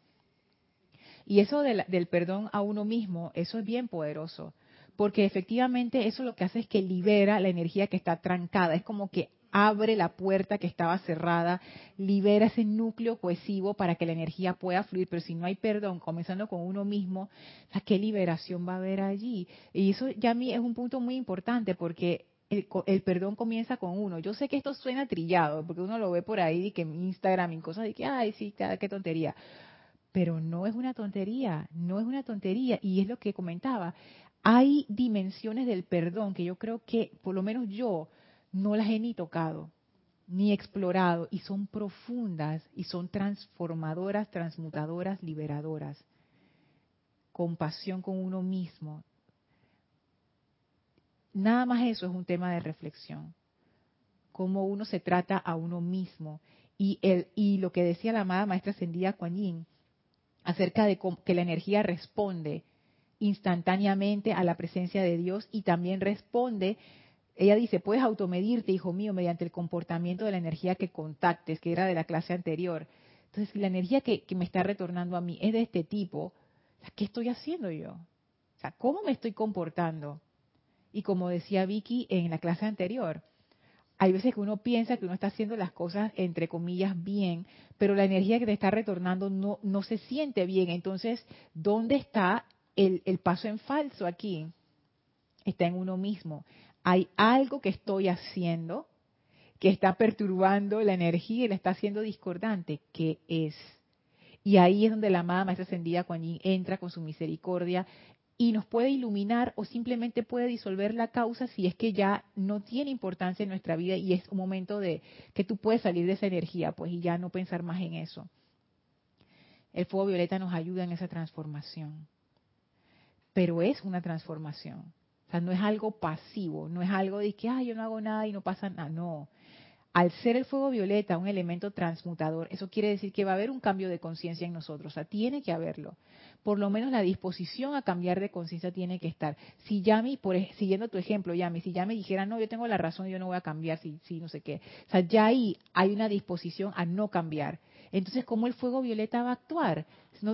Y eso de la- del perdón a uno mismo, eso es bien poderoso, porque efectivamente eso lo que hace es que libera la energía que está trancada, es como que abre la puerta que estaba cerrada, libera ese núcleo cohesivo para que la energía pueda fluir, pero si no hay perdón, comenzando con uno mismo, ¿qué liberación va a haber allí? Y eso ya a mí es un punto muy importante porque el, el perdón comienza con uno. Yo sé que esto suena trillado, porque uno lo ve por ahí, y que en Instagram y cosas de que, ay, sí, qué tontería pero no es una tontería, no es una tontería. Y es lo que comentaba. Hay dimensiones del perdón que yo creo que, por lo menos yo, no las he ni tocado, ni explorado, y son profundas, y son transformadoras, transmutadoras, liberadoras. Compasión con uno mismo. Nada más eso es un tema de reflexión. Cómo uno se trata a uno mismo. Y, el, y lo que decía la amada maestra ascendida Kuan Yin, acerca de que la energía responde instantáneamente a la presencia de Dios y también responde, ella dice, puedes automedirte, hijo mío, mediante el comportamiento de la energía que contactes, que era de la clase anterior. Entonces, si la energía que, me está retornando a mí es de este tipo, ¿qué estoy haciendo yo? ¿cómo me estoy comportando? Y como decía Vicky en la clase anterior, hay veces que uno piensa que uno está haciendo las cosas entre comillas bien, pero la energía que te está retornando no, se siente bien. Entonces, ¿dónde está el paso en falso aquí? Está en uno mismo. Hay algo que estoy haciendo que está perturbando la energía y la está haciendo discordante. ¿Qué es? Y ahí es donde la amada maestra ascendida Kuan Yin entra con su misericordia y nos puede iluminar o simplemente puede disolver la causa si es que ya no tiene importancia en nuestra vida y es un momento de que tú puedes salir de esa energía, pues y ya no pensar más en eso. El fuego violeta nos ayuda en esa transformación. Pero es una transformación. O sea, no es algo pasivo, no es algo de que, ay, yo no hago nada y no pasa nada. No. al ser el fuego violeta un elemento transmutador, eso quiere decir que va a haber un cambio de conciencia en nosotros, o sea, tiene que haberlo. Por lo menos la disposición a cambiar de conciencia tiene que estar. Si Yami, por, siguiendo tu ejemplo, Yami, si Yami dijera, no, yo tengo la razón, yo no voy a cambiar, si, si no sé qué. O sea, ya ahí hay una disposición a no cambiar. Entonces, ¿cómo el fuego violeta va a actuar?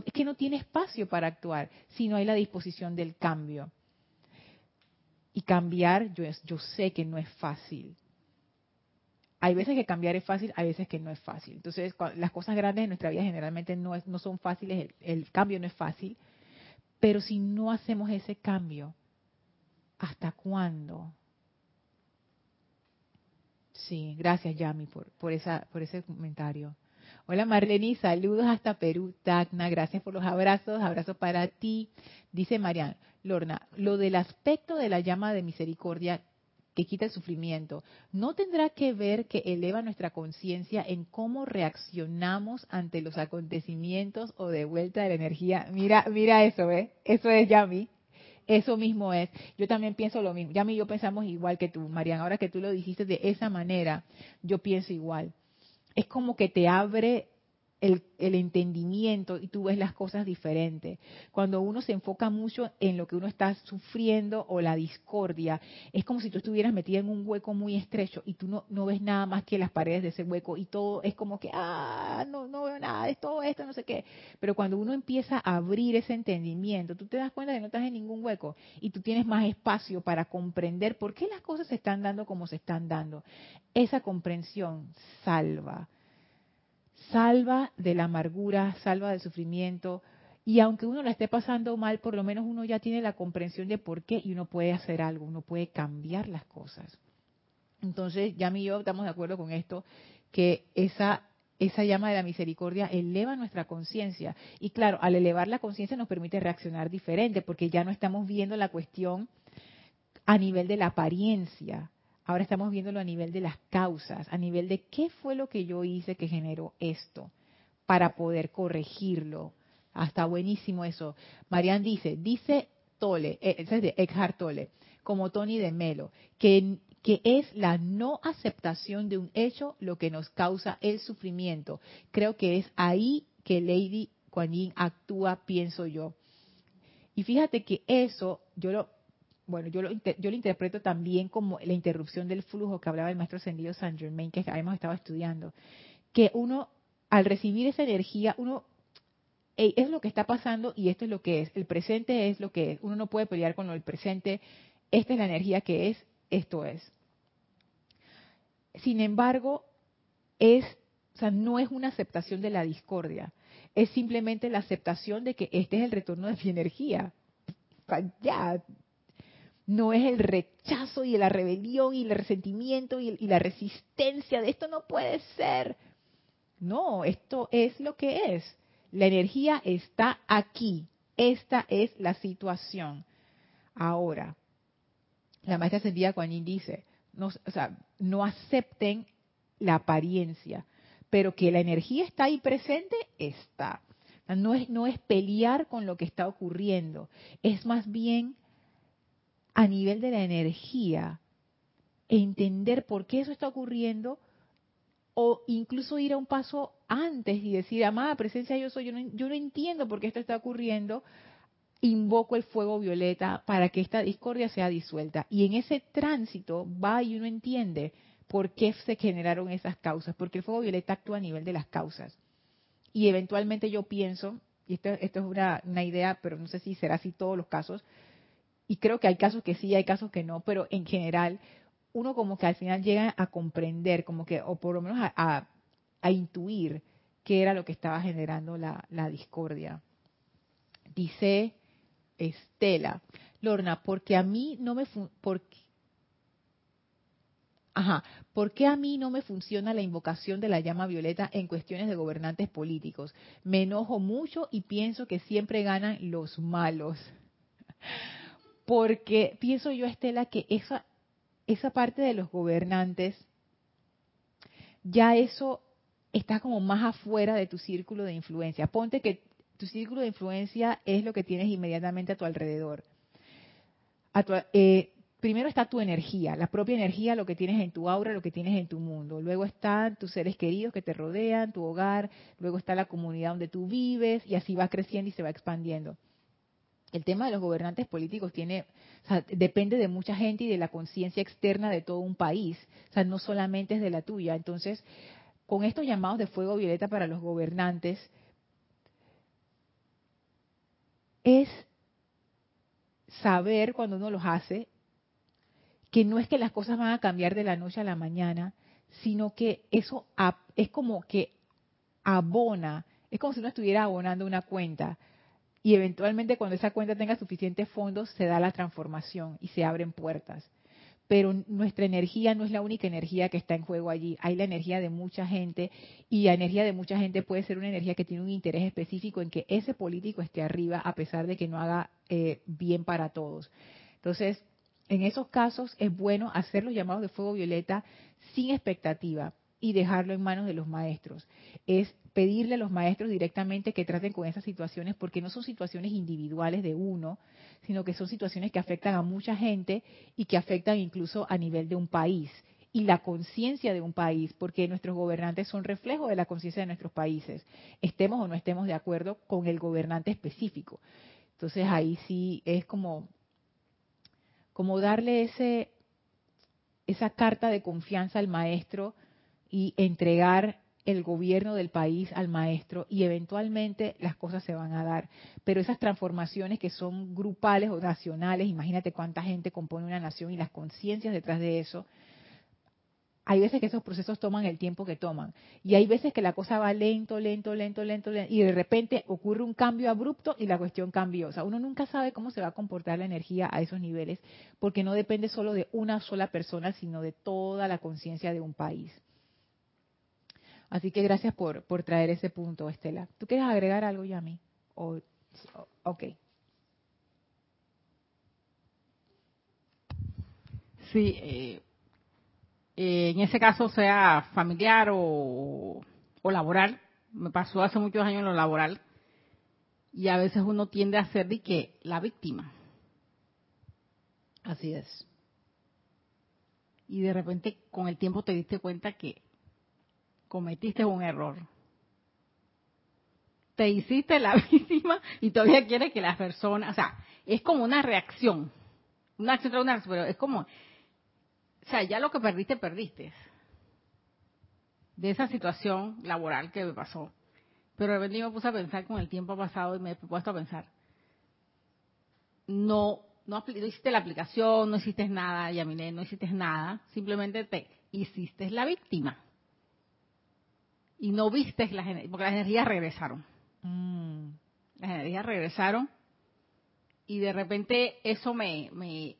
es que no tiene espacio para actuar si no hay la disposición del cambio. Y cambiar, yo, yo sé que no es fácil hay veces que cambiar es fácil, hay veces que no es fácil. Entonces, las cosas grandes en nuestra vida generalmente no, no son fáciles, el, cambio no es fácil, pero si no hacemos ese cambio, ¿hasta cuándo? Sí, gracias Yami por, por, esa, por ese comentario. Hola Marlene, saludos hasta Perú, Tacna, gracias por los abrazos, abrazos para ti. Dice Marian, Lorna, lo del aspecto de la llama de misericordia que quita el sufrimiento, no tendrá que ver que eleva nuestra conciencia en cómo reaccionamos ante los acontecimientos o de vuelta de la energía. Mira, mira eso, ¿eh? Eso es Yami. Eso mismo es. Yo también pienso lo mismo. Yami y yo pensamos igual que tú, Mariana. Ahora que tú lo dijiste de esa manera, yo pienso igual. Es como que te abre el, entendimiento y tú ves las cosas diferentes. Cuando uno se enfoca mucho en lo que uno está sufriendo o la discordia, es como si tú estuvieras metida en un hueco muy estrecho y tú no, no ves nada más que las paredes de ese hueco y todo es como que, ah, no, no veo nada, es todo esto, no sé qué. Pero cuando uno empieza a abrir ese entendimiento, tú te das cuenta que no estás en ningún hueco y tú tienes más espacio para comprender por qué las cosas se están dando como se están dando. Esa comprensión salva salva de la amargura, salva del sufrimiento. Y aunque uno la esté pasando mal, por lo menos uno ya tiene la comprensión de por qué y uno puede hacer algo, uno puede cambiar las cosas. Entonces, ya y yo estamos de acuerdo con esto, que esa, esa llama de la misericordia eleva nuestra conciencia. Y claro, al elevar la conciencia nos permite reaccionar diferente, porque ya no estamos viendo la cuestión a nivel de la apariencia, Ahora estamos viéndolo a nivel de las causas, a nivel de qué fue lo que yo hice que generó esto, para poder corregirlo. Hasta ah, buenísimo eso. Marian dice, dice Tole, eh, es de Eckhart Tole, como Tony de Melo, que, que es la no aceptación de un hecho lo que nos causa el sufrimiento. Creo que es ahí que Lady Kuan Yin actúa, pienso yo. Y fíjate que eso, yo lo, bueno, yo lo, yo lo interpreto también como la interrupción del flujo que hablaba el maestro ascendido San Germain, que hemos estado estudiando. Que uno, al recibir esa energía, uno es lo que está pasando y esto es lo que es. El presente es lo que es. Uno no puede pelear con del presente. Esta es la energía que es, esto es. Sin embargo, es, o sea, no es una aceptación de la discordia. Es simplemente la aceptación de que este es el retorno de mi energía. Ya, no es el rechazo y la rebelión y el resentimiento y, la resistencia de esto no puede ser. No, esto es lo que es. La energía está aquí. Esta es la situación. Ahora, la maestra Ascendida Kuan dice, no, o sea, no acepten la apariencia, pero que la energía está ahí presente, está. No es, no es pelear con lo que está ocurriendo, es más bien a nivel de la energía, entender por qué eso está ocurriendo, o incluso ir a un paso antes y decir, amada presencia yo soy, yo no, yo no entiendo por qué esto está ocurriendo, invoco el fuego violeta para que esta discordia sea disuelta. Y en ese tránsito va y uno entiende por qué se generaron esas causas, porque el fuego violeta actúa a nivel de las causas. Y eventualmente yo pienso, y esto, esto es una, una idea, pero no sé si será así todos los casos, y creo que hay casos que sí, hay casos que no, pero en general uno como que al final llega a comprender, como que, o por lo menos a, intuir qué era lo que estaba generando la, discordia. Dice Estela, Lorna, porque a mí no me porque Ajá, ¿por qué a mí no me funciona la invocación de la llama violeta en cuestiones de gobernantes políticos? Me enojo mucho y pienso que siempre ganan los malos porque pienso yo, Estela, que esa, esa parte de los gobernantes, ya eso está como más afuera de tu círculo de influencia. Ponte que tu círculo de influencia es lo que tienes inmediatamente a tu alrededor. Eh, primero está tu energía, la propia energía, lo que tienes en tu aura, lo que tienes en tu mundo. Luego están tus seres queridos que te rodean, tu hogar, luego está la comunidad donde tú vives y así va creciendo y se va expandiendo. El tema de los gobernantes políticos tiene, depende de mucha gente y de la conciencia externa de todo un país, o sea, no solamente es de la tuya. Entonces, con estos llamados de fuego violeta para los gobernantes, es saber cuando uno los hace que no es que las cosas van a cambiar de la noche a la mañana, sino que eso es como que abona, es como si uno estuviera abonando una cuenta y eventualmente cuando esa cuenta tenga suficientes fondos se da la transformación y se abren puertas. Pero nuestra energía no es la única energía que está en juego allí. Hay la energía de mucha gente y la energía de mucha gente puede ser una energía que tiene un interés específico en que ese político esté arriba a pesar de que no haga eh, bien para todos. Entonces, en esos casos es bueno hacer los llamados de fuego violeta sin expectativa y dejarlo en manos de los maestros. Es pedirle a los maestros directamente que traten con esas situaciones porque no son situaciones individuales de uno, sino que son situaciones que afectan a mucha gente y que afectan incluso a nivel de un país y la conciencia de un país, porque nuestros gobernantes son reflejo de la conciencia de nuestros países, estemos o no estemos de acuerdo con el gobernante específico. Entonces ahí sí es como como darle ese, esa carta de confianza al maestro y entregar el gobierno del país al maestro y eventualmente las cosas se van a dar. Pero esas transformaciones que son grupales o nacionales, imagínate cuánta gente compone una nación y las conciencias detrás de eso, hay veces que esos procesos toman el tiempo que toman. Y hay veces que la cosa va lento, lento, lento, lento, lento, y de repente ocurre un cambio abrupto y la cuestión cambió. O sea, uno nunca sabe cómo se va a comportar la energía a esos niveles, porque no depende solo de una sola persona, sino de toda la conciencia de un país. Así que gracias por, por traer ese punto, Estela. ¿Tú quieres agregar algo, Yami? O, ok. Sí, eh, eh, en ese caso sea familiar o, laboral, me pasó hace muchos años en lo laboral, y a veces uno tiende a ser de que la víctima. Así es. Y de repente con el tiempo te diste cuenta que cometiste un error. Te hiciste la víctima y todavía quieres que las personas, o sea, es como una reacción, una acción una pero es como o sea, ya lo que perdiste, perdiste. De esa situación laboral que me pasó. Pero de repente me puse a pensar con el tiempo pasado y me he puesto a pensar. No, no, hiciste la aplicación, no hiciste nada, Yaminé, no hiciste nada. Simplemente te hiciste la víctima. Y no viste las porque las energías regresaron. Mm. Las energías regresaron. Y de repente eso me, me,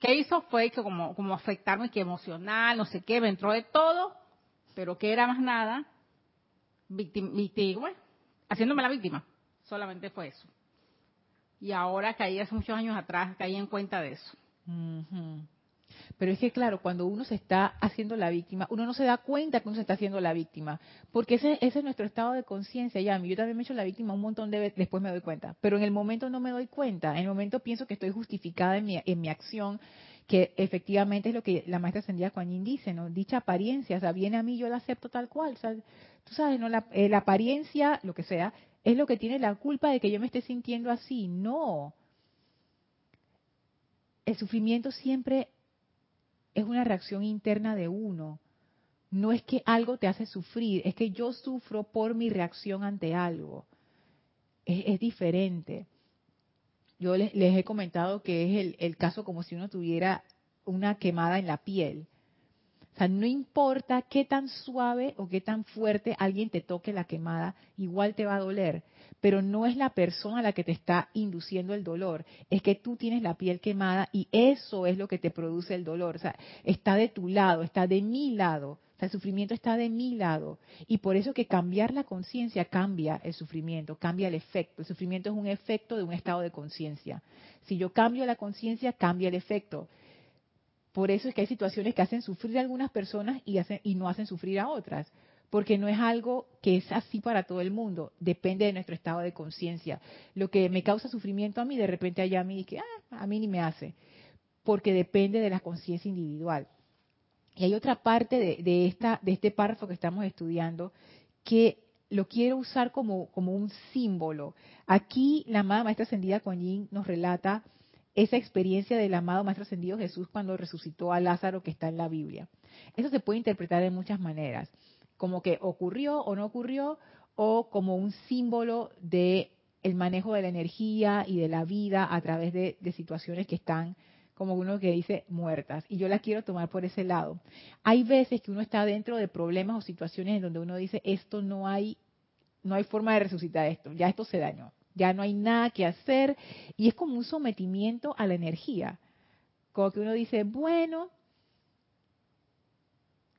¿Qué hizo? Fue que como, como afectarme, que emocional, no sé qué, me entró de todo, pero que era más nada, víctima, haciéndome la víctima. Solamente fue eso. Y ahora caí hace muchos años atrás, caí en cuenta de eso. Pero es que claro, cuando uno se está haciendo la víctima, uno no se da cuenta que uno se está haciendo la víctima, porque ese, ese es nuestro estado de conciencia. Ya, yo también me he hecho la víctima un montón de veces, después me doy cuenta, pero en el momento no me doy cuenta. En el momento pienso que estoy justificada en mi, en mi acción, que efectivamente es lo que la maestra Ascendida Kuan dice, ¿no? Dicha apariencia, o sea, viene a mí, yo la acepto tal cual. O tú sabes, ¿no? La, eh, la apariencia, lo que sea, es lo que tiene la culpa de que yo me esté sintiendo así. No. El sufrimiento siempre es una reacción interna de uno. No es que algo te hace sufrir, es que yo sufro por mi reacción ante algo. Es, diferente. Yo les, he comentado que es el, caso como si uno tuviera una quemada en la piel. O sea, no importa qué tan suave o qué tan fuerte alguien te toque la quemada, igual te va a doler. Pero no es la persona la que te está induciendo el dolor, es que tú tienes la piel quemada y eso es lo que te produce el dolor. O sea, está de tu lado, está de mi lado. O sea, el sufrimiento está de mi lado. Y por eso que cambiar la conciencia cambia el sufrimiento, cambia el efecto. El sufrimiento es un efecto de un estado de conciencia. Si yo cambio la conciencia, cambia el efecto. Por eso es que hay situaciones que hacen sufrir a algunas personas y, hacen, y no hacen sufrir a otras, porque no es algo que es así para todo el mundo, depende de nuestro estado de conciencia. Lo que me causa sufrimiento a mí, de repente allá a mí, que ah, a mí ni me hace. porque depende de la conciencia individual. Y hay otra parte de, de, esta, de este párrafo que estamos estudiando que lo quiero usar como, como un símbolo. Aquí la amada Maestra Ascendida Kuan Yin nos relata esa experiencia del amado Maestro Ascendido Jesús cuando resucitó a Lázaro que está en la Biblia. Eso se puede interpretar de muchas maneras, como que ocurrió o no ocurrió, o como un símbolo de el manejo de la energía y de la vida a través de, de situaciones que están como uno que dice muertas. Y yo las quiero tomar por ese lado. Hay veces que uno está dentro de problemas o situaciones en donde uno dice, esto no hay, no hay forma de resucitar esto, ya esto se dañó, ya no hay nada que hacer. Y es como un sometimiento a la energía. Como que uno dice, bueno,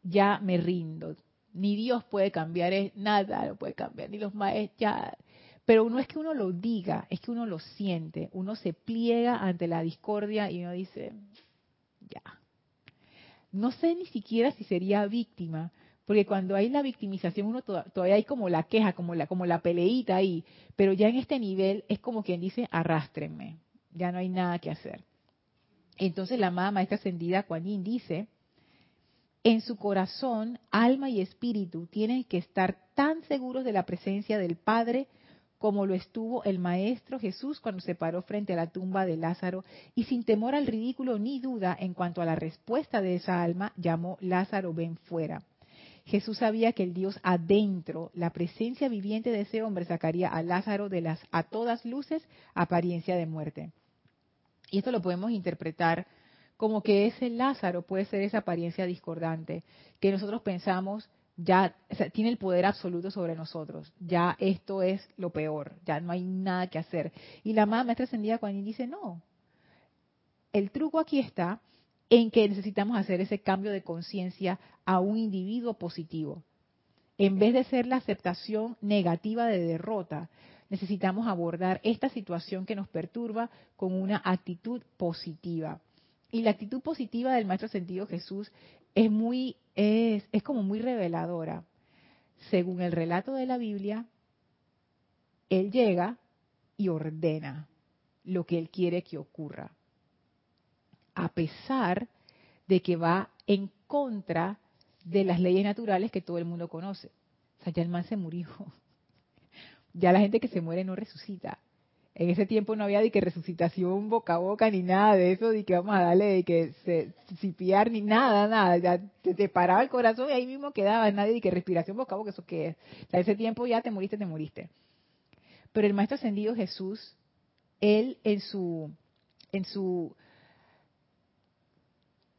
ya me rindo. Ni Dios puede cambiar, nada lo puede cambiar, ni los maestros, ya pero no es que uno lo diga, es que uno lo siente. Uno se pliega ante la discordia y uno dice, ya. No sé ni siquiera si sería víctima, porque cuando hay la victimización uno todavía hay como la queja, como la como la peleita ahí, pero ya en este nivel es como quien dice, arrástrenme, ya no hay nada que hacer. Entonces la amada maestra ascendida Kuan dice, en su corazón, alma y espíritu tienen que estar tan seguros de la presencia del Padre como lo estuvo el Maestro Jesús cuando se paró frente a la tumba de Lázaro y sin temor al ridículo ni duda en cuanto a la respuesta de esa alma, llamó Lázaro, ven fuera. Jesús sabía que el Dios adentro, la presencia viviente de ese hombre, sacaría a Lázaro de las a todas luces apariencia de muerte. Y esto lo podemos interpretar como que ese Lázaro puede ser esa apariencia discordante, que nosotros pensamos ya tiene el poder absoluto sobre nosotros. Ya esto es lo peor, ya no hay nada que hacer. Y la amada maestra ascendida cuando dice, no, el truco aquí está en que necesitamos hacer ese cambio de conciencia a un individuo positivo. En vez de ser la aceptación negativa de derrota, necesitamos abordar esta situación que nos perturba con una actitud positiva. Y la actitud positiva del Maestro Sentido Jesús es muy, es, es como muy reveladora. Según el relato de la Biblia, Él llega y ordena lo que Él quiere que ocurra. A pesar de que va en contra de las leyes naturales que todo el mundo conoce. O sea, ya el man se murió. Ya la gente que se muere no resucita. En ese tiempo no había de que resucitación boca a boca ni nada de eso, de que vamos a darle de que cipiar ni nada, nada. Ya te, paraba el corazón y ahí mismo quedaba, nadie de que respiración boca a boca, eso qué es. en ese tiempo ya te moriste, te moriste. Pero el Maestro Ascendido Jesús, él en su, en su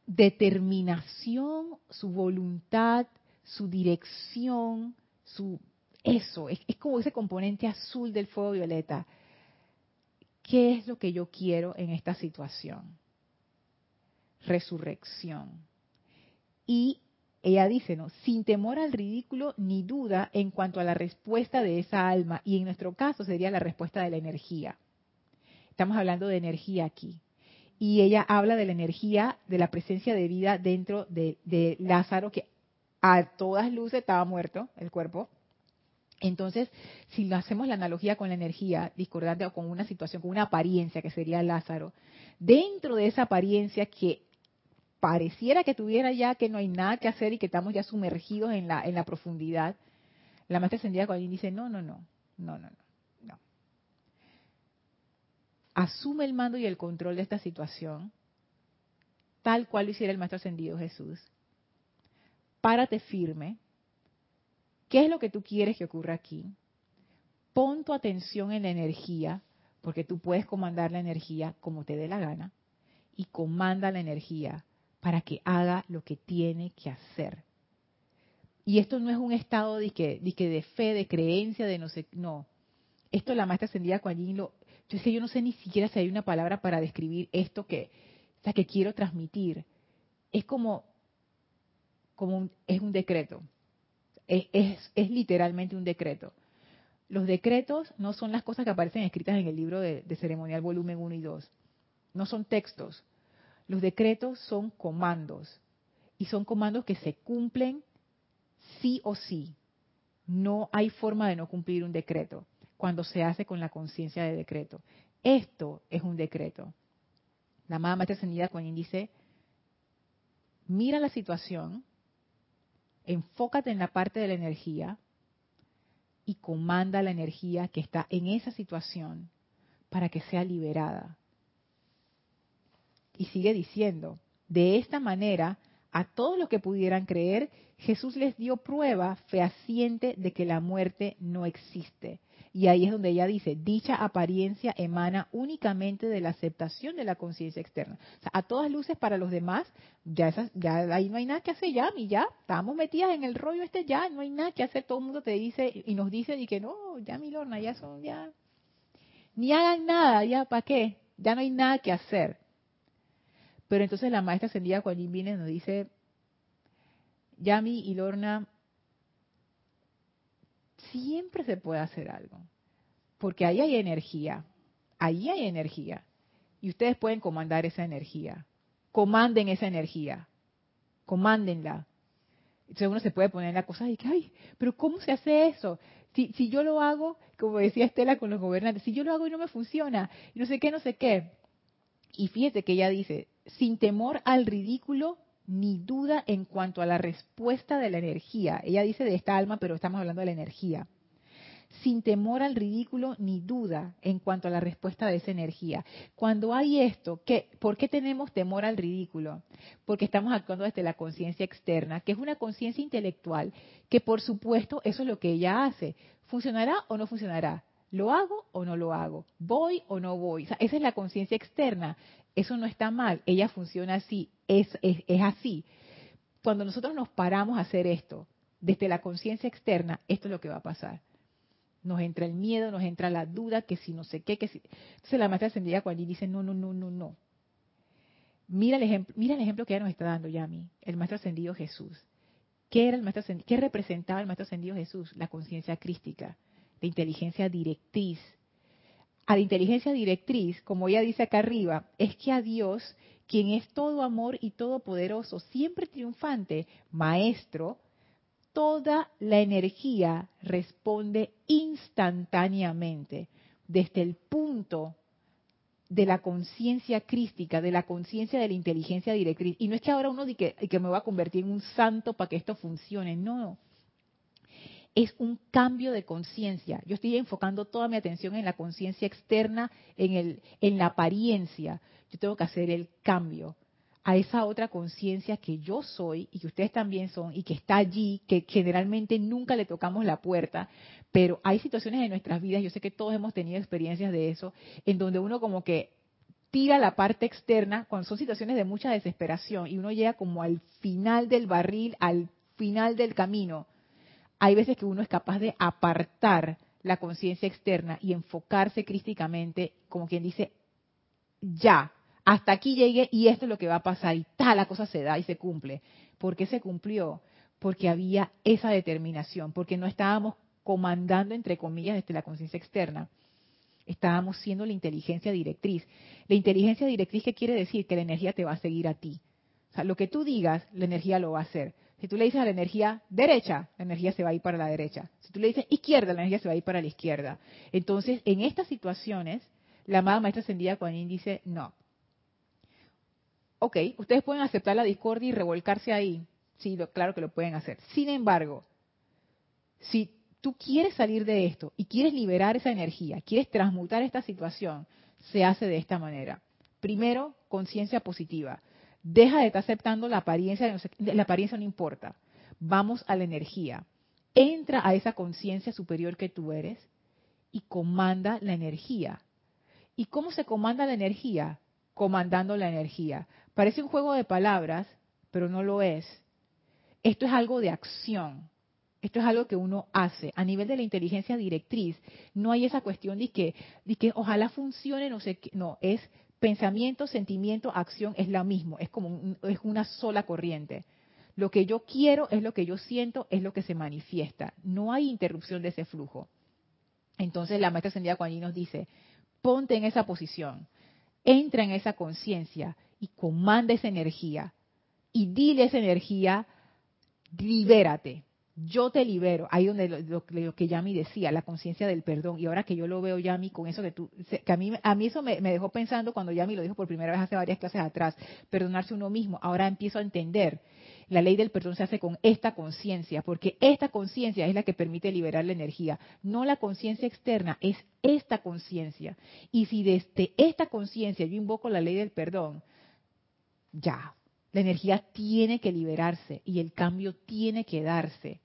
determinación, su voluntad, su dirección, su eso, es como ese componente azul del fuego violeta ¿Qué es lo que yo quiero en esta situación? Resurrección. Y ella dice, ¿no? Sin temor al ridículo ni duda en cuanto a la respuesta de esa alma. Y en nuestro caso sería la respuesta de la energía. Estamos hablando de energía aquí. Y ella habla de la energía, de la presencia de vida dentro de, Lázaro, que a todas luces estaba muerto el cuerpo, entonces, si hacemos la analogía con la energía discordante o con una situación, con una apariencia que sería Lázaro, dentro de esa apariencia que pareciera que tuviera ya que no hay nada que hacer y que estamos ya sumergidos en la, en la profundidad, la maestra ascendida alguien dice, no, no, no, no, no, no. Asume el mando y el control de esta situación, tal cual lo hiciera el maestro ascendido Jesús. Párate firme, ¿Qué es lo que tú quieres que ocurra aquí? Pon tu atención en la energía, porque tú puedes comandar la energía como te dé la gana, y comanda la energía para que haga lo que tiene que hacer. Y esto no es un estado de, que, de, fe, de creencia, de no sé, no. Esto la maestra ascendida Kuan lo, sé, yo no sé ni siquiera si hay una palabra para describir esto que, que quiero transmitir. Es como, como es un decreto es, literalmente un decreto. Los decretos no son las cosas que aparecen escritas en el libro de, de ceremonial volumen 1 y 2. No son textos. Los decretos son comandos. Y son comandos que se cumplen sí o sí. No hay forma de no cumplir un decreto cuando se hace con la conciencia de decreto. Esto es un decreto. la amada maestra ascendida Kuan dice, mira la situación, enfócate en la parte de la energía y comanda la energía que está en esa situación para que sea liberada. Y sigue diciendo, de esta manera, a todos los que pudieran creer, Jesús les dio prueba fehaciente de que la muerte no existe. Y ahí es donde ella dice, dicha apariencia emana únicamente de la aceptación de la conciencia externa. O sea, a todas luces para los demás, ya, ya ahí no hay nada que hacer ya, y ya, estamos metidas en el rollo este ya, no hay nada que hacer, todo el mundo te dice y nos dice y que no, ya mi lorna, ya son, ya, ni hagan nada, ya, ¿para qué? Ya no hay nada que hacer. Pero entonces la maestra ascendida cuando viene nos dice, Yami y Lorna, siempre se puede hacer algo, porque ahí hay energía, ahí hay energía, y ustedes pueden comandar esa energía, comanden esa energía, comándenla. Entonces uno se puede poner en la cosa y que, ay, pero ¿cómo se hace eso? Si, si yo lo hago, como decía Estela con los gobernantes, si yo lo hago y no me funciona, y no sé qué, no sé qué. Y fíjate que ella dice, sin temor al ridículo ni duda en cuanto a la respuesta de la energía. Ella dice de esta alma, pero estamos hablando de la energía. Sin temor al ridículo ni duda en cuanto a la respuesta de esa energía. Cuando hay esto, ¿qué, ¿por qué tenemos temor al ridículo? Porque estamos actuando desde la conciencia externa, que es una conciencia intelectual, que por supuesto eso es lo que ella hace. ¿Funcionará o no funcionará? ¿Lo hago o no lo hago? ¿Voy o no voy? esa es la conciencia externa. Eso no está mal, ella funciona así, es, así. Cuando nosotros nos paramos a hacer esto, desde la conciencia externa, esto es lo que va a pasar. Nos entra el miedo, nos entra la duda, que si no sé qué, que si... Entonces la maestra ascendida cuando dice, no, no, no, no, no. Mira el ejemplo, mira el ejemplo que ella nos está dando, Yami, el maestro ascendido Jesús. ¿Qué, era el maestro ¿Qué representaba el maestro ascendido Jesús? La conciencia crística, la inteligencia directriz, a la inteligencia directriz, como ella dice acá arriba, es que a Dios, quien es todo amor y todopoderoso, siempre triunfante, maestro, toda la energía responde instantáneamente desde el punto de la conciencia crística, de la conciencia de la inteligencia directriz. Y no es que ahora uno diga que, que me va a convertir en un santo para que esto funcione, no es un cambio de conciencia. Yo estoy enfocando toda mi atención en la conciencia externa, en, el, en la apariencia. Yo tengo que hacer el cambio a esa otra conciencia que yo soy y que ustedes también son y que está allí, que generalmente nunca le tocamos la puerta, pero hay situaciones en nuestras vidas, yo sé que todos hemos tenido experiencias de eso, en donde uno como que tira la parte externa, cuando son situaciones de mucha desesperación y uno llega como al final del barril, al final del camino hay veces que uno es capaz de apartar la conciencia externa y enfocarse críticamente, como quien dice, ya, hasta aquí llegué y esto es lo que va a pasar y tal, la cosa se da y se cumple. ¿Por qué se cumplió? Porque había esa determinación, porque no estábamos comandando, entre comillas, desde la conciencia externa. Estábamos siendo la inteligencia directriz. La inteligencia directriz, ¿qué quiere decir? Que la energía te va a seguir a ti. O sea, lo que tú digas, la energía lo va a hacer. Si tú le dices a la energía derecha, la energía se va a ir para la derecha. Si tú le dices izquierda, la energía se va a ir para la izquierda. Entonces, en estas situaciones, la amada maestra ascendida Kuan dice, no. Ok, ustedes pueden aceptar la discordia y revolcarse ahí. Sí, claro que lo pueden hacer. Sin embargo, si tú quieres salir de esto y quieres liberar esa energía, quieres transmutar esta situación, se hace de esta manera. Primero, conciencia positiva. Deja de estar aceptando la apariencia, la apariencia no importa. Vamos a la energía. Entra a esa conciencia superior que tú eres y comanda la energía. ¿Y cómo se comanda la energía? Comandando la energía. Parece un juego de palabras, pero no lo es. Esto es algo de acción. Esto es algo que uno hace. A nivel de la inteligencia directriz, no hay esa cuestión de que, de que ojalá funcione, no sé qué. No, es pensamiento, sentimiento, acción es la mismo, es como es una sola corriente. Lo que yo quiero es lo que yo siento, es lo que se manifiesta. No hay interrupción de ese flujo. Entonces la maestra ascendida cuando nos dice, ponte en esa posición, entra en esa conciencia y comanda esa energía y dile esa energía, libérate, yo te libero. Ahí donde lo, lo- lo que Yami decía, la conciencia del perdón. Y ahora que yo lo veo, Yami, con eso que tú, que a mí, a mí eso me, me dejó pensando cuando Yami lo dijo por primera vez hace varias clases atrás, perdonarse uno mismo. Ahora empiezo a entender. La ley del perdón se hace con esta conciencia, porque esta conciencia es la que permite liberar la energía, no la conciencia externa, es esta conciencia. Y si desde esta conciencia yo invoco la ley del perdón, ya, la energía tiene que liberarse y el cambio tiene que darse.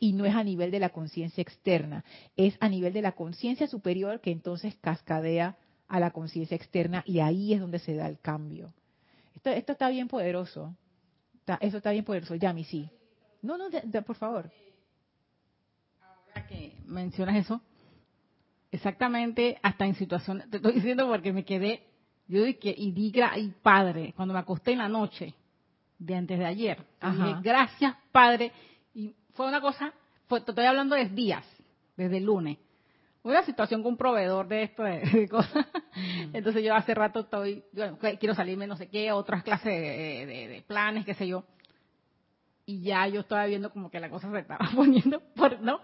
Y no es a nivel de la conciencia externa, es a nivel de la conciencia superior que entonces cascadea a la conciencia externa y ahí es donde se da el cambio. Esto, esto está bien poderoso. Está- eso está bien poderoso. Yami, sí. No, no, de- de- por favor. Ahora que mencionas eso, exactamente hasta en situaciones, te estoy diciendo porque me quedé, yo dije, y di gra- y padre, cuando me acosté en la noche de antes de ayer, Ajá. dije, gracias padre, fue una cosa, fue, te estoy hablando de días, desde el lunes, una situación con un proveedor de esto, de, de cosas, entonces yo hace rato estoy, bueno, quiero salirme no sé qué, otras clases de, de- de planes, qué sé yo, y ya yo estaba viendo como que la cosa se estaba poniendo, por, ¿no?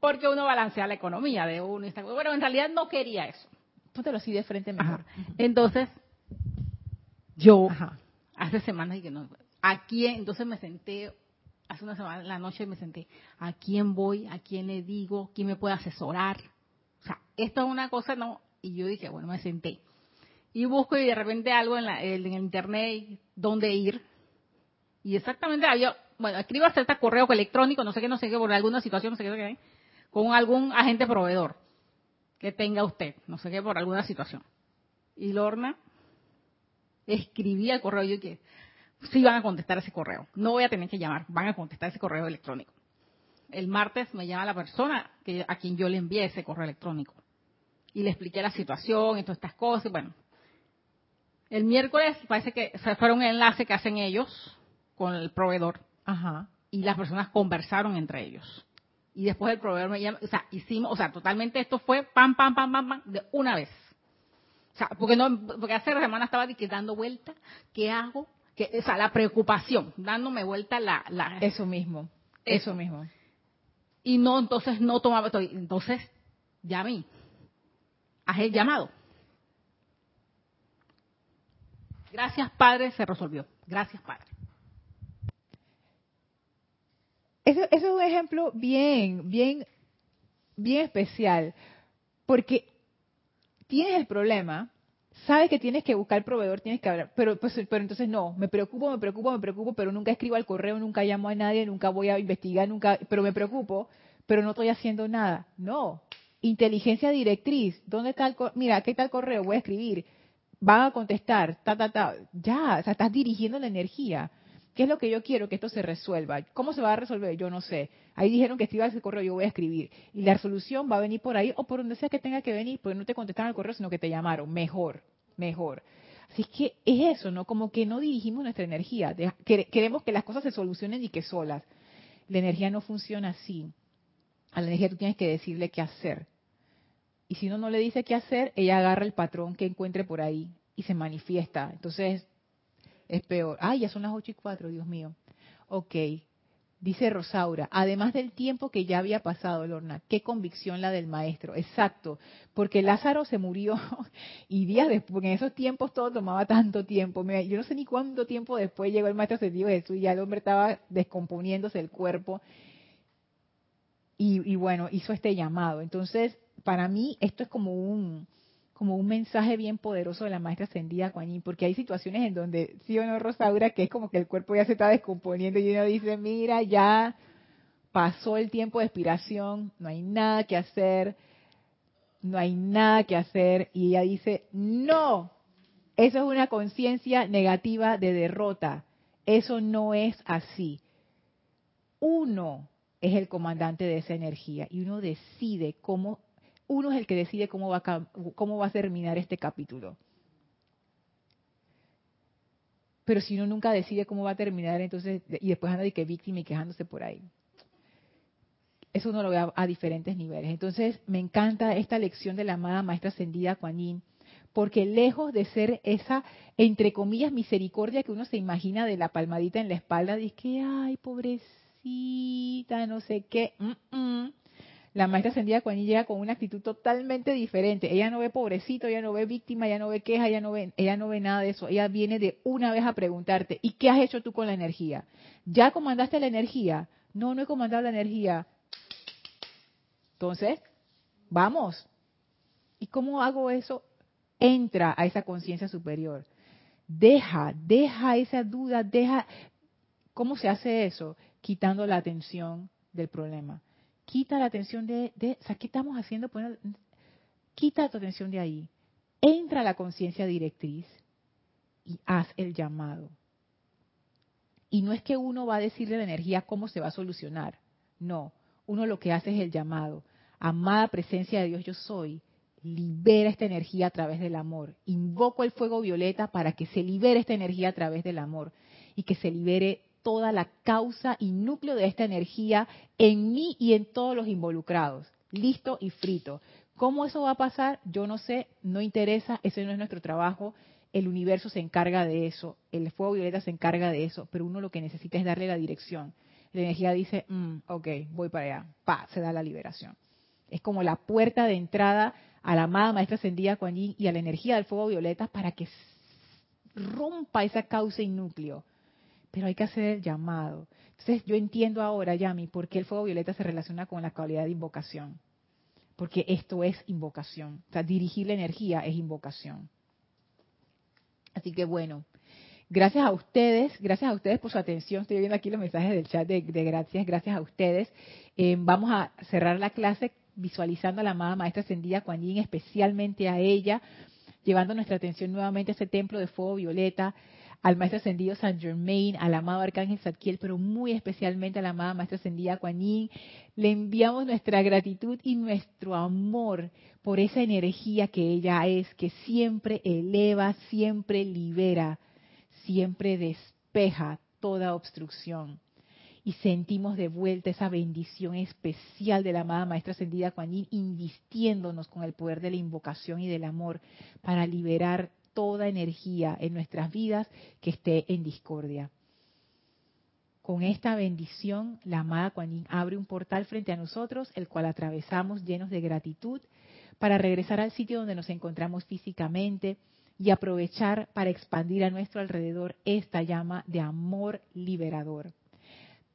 Porque uno balancea la economía de uno y está, bueno, en realidad no quería eso. Póntelo así de frente mejor. Ajá. Entonces, yo Ajá. hace semanas y que no, ¿a quién? Entonces me senté, hace una semana en la noche me senté, ¿a quién voy? ¿A quién le digo? ¿Quién me puede asesorar? O sea, esto es una cosa, ¿no? Y yo dije, bueno, me senté. Y busco y de repente algo en, la- el internet, dónde ir. Y exactamente había, bueno, escribo hasta este correo electrónico, no sé qué, no sé qué, por alguna situación, no sé qué, no sé qué, con algún agente proveedor que tenga usted, no sé qué, por alguna situación. Y Lorna escribía el correo yo que sí van a contestar ese correo. No voy a tener que llamar, van a contestar ese correo electrónico. El martes me llama la persona que, a quien yo le envié ese correo electrónico. Y le expliqué la situación y todas estas cosas. y Bueno, el miércoles parece que se fue un enlace que hacen ellos con el proveedor Ajá. y las personas conversaron entre ellos. Y después el proveedor me llama, o sea, hicimos, o sea, totalmente esto fue pam, pam, pam, pam, pam, de una vez. O sea, porque no, porque hace semana estaba dando vuelta, ¿qué hago? Que, o sea, la preocupación, dándome vuelta la, la Eso mismo. Eso. Eso mismo. y no, entonces no tomaba, entonces llamé, haz el llamado. Gracias, Padre, se resolvió. Gracias, Padre. Eso, eso es un ejemplo bien, bien, bien especial, porque tienes el problema, sabes que tienes que buscar proveedor, tienes que hablar, pero, pues, pero entonces no, me preocupo, me preocupo, me preocupo, pero nunca escribo al correo, nunca llamo a nadie, nunca voy a investigar, nunca, pero me preocupo, pero no estoy haciendo nada. No, inteligencia directriz, ¿dónde está el correo? Mira, ¿qué tal correo? Voy a escribir, van a contestar, ta, ta, ta, ya, o sea, estás dirigiendo la energía. ¿Qué es lo que yo quiero? Que esto se resuelva. ¿Cómo se va a resolver? Yo no sé. Ahí dijeron que escriba ese correo, yo voy a escribir. Y la resolución va a venir por ahí o por donde sea que tenga que venir, porque no te contestaron al correo, sino que te llamaron. Mejor, mejor. Así que es eso, ¿no? Como que no dirigimos nuestra energía. Queremos que las cosas se solucionen y que solas. La energía no funciona así. A la energía tú tienes que decirle qué hacer. Y si uno no le dice qué hacer, ella agarra el patrón que encuentre por ahí y se manifiesta. Entonces, es peor. Ay, ya son las 8 y 4, Dios mío. Ok. Dice Rosaura, además del tiempo que ya había pasado, Lorna, qué convicción la del maestro. Exacto, porque Lázaro se murió y días después, porque en esos tiempos todo tomaba tanto tiempo. Mira, yo no sé ni cuánto tiempo después llegó el maestro ascendido Jesús y ya el hombre estaba descomponiéndose el cuerpo. Y, y bueno, hizo este llamado. Entonces, para mí, esto es como un, como un mensaje bien poderoso de la maestra ascendida Yin, porque hay situaciones en donde, sí o no, Rosaura, que es como que el cuerpo ya se está descomponiendo y uno dice, mira, ya pasó el tiempo de expiración, no hay nada que hacer, no hay nada que hacer, y ella dice, no, eso es una conciencia negativa de derrota, eso no es así. Uno es el comandante de esa energía y uno decide cómo uno es el que decide cómo va, a, cómo va a terminar este capítulo. Pero si uno nunca decide cómo va a terminar, entonces, y después anda de que víctima y quejándose por ahí. Eso uno lo ve a, diferentes niveles. Entonces, me encanta esta lección de la amada maestra ascendida Kuan Yin, porque lejos de ser esa, entre comillas, misericordia que uno se imagina de la palmadita en la espalda, dice que, ay, pobrecita, no sé qué. Mm, mm. La maestra ascendida Kuan Yin llega con una actitud totalmente diferente. Ella no ve pobrecito, ella no ve víctima, ella no ve queja, ella no ve, ella no ve nada de eso. Ella viene de una vez a preguntarte, ¿y qué has hecho tú con la energía? ¿Ya comandaste la energía? No, no he comandado la energía. Entonces, vamos. ¿Y cómo hago eso? Entra a esa conciencia superior. Deja, deja esa duda, deja... ¿Cómo se hace eso? Quitando la atención del problema. Quita la atención de... ¿qué estamos haciendo? quita tu atención de ahí. Entra a la conciencia directriz y haz el llamado. Y no es que uno va a decirle a la energía cómo se va a solucionar. No, uno lo que hace es el llamado. Amada presencia de Dios, yo soy libera esta energía a través del amor. Invoco el fuego violeta para que se libere esta energía a través del amor y que se libere toda la causa y núcleo de esta energía en mí y en todos los involucrados. Listo y frito. ¿Cómo eso va a pasar? Yo no sé, no interesa, ese no es nuestro trabajo. El universo se encarga de eso, el fuego violeta se encarga de eso, pero uno lo que necesita es darle la dirección. La energía dice, mm, ok, voy para allá, pa, se da la liberación. Es como la puerta de entrada a la amada maestra ascendida Kuan Yin y a la energía del fuego violeta para que rompa esa causa y núcleo. Pero hay que hacer el llamado. Entonces yo entiendo ahora, Yami, por qué el fuego violeta se relaciona con la cualidad de invocación. Porque esto es invocación. O sea, dirigir la energía es invocación. Así que bueno, gracias a ustedes, gracias a ustedes por su atención. Estoy viendo aquí los mensajes del chat de, gracias, gracias a ustedes. Eh, vamos a cerrar la clase visualizando a la amada maestra ascendida Kuan Yin, especialmente a ella, llevando nuestra atención nuevamente a ese templo de fuego violeta, al maestro ascendido San Germain, al amado arcángel Zadkiel, pero muy especialmente a la amada maestra ascendida Kuan le enviamos nuestra gratitud y nuestro amor por esa energía que ella es, que siempre eleva, siempre libera, siempre despeja toda obstrucción. Y sentimos de vuelta esa bendición especial de la amada Maestra Ascendida Kuan Yin, invistiéndonos con el poder de la invocación y del amor para liberar toda energía en nuestras vidas que esté en discordia. Con esta bendición, la amada Kuan abre un portal frente a nosotros, el cual atravesamos llenos de gratitud para regresar al sitio donde nos encontramos físicamente y aprovechar para expandir a nuestro alrededor esta llama de amor liberador.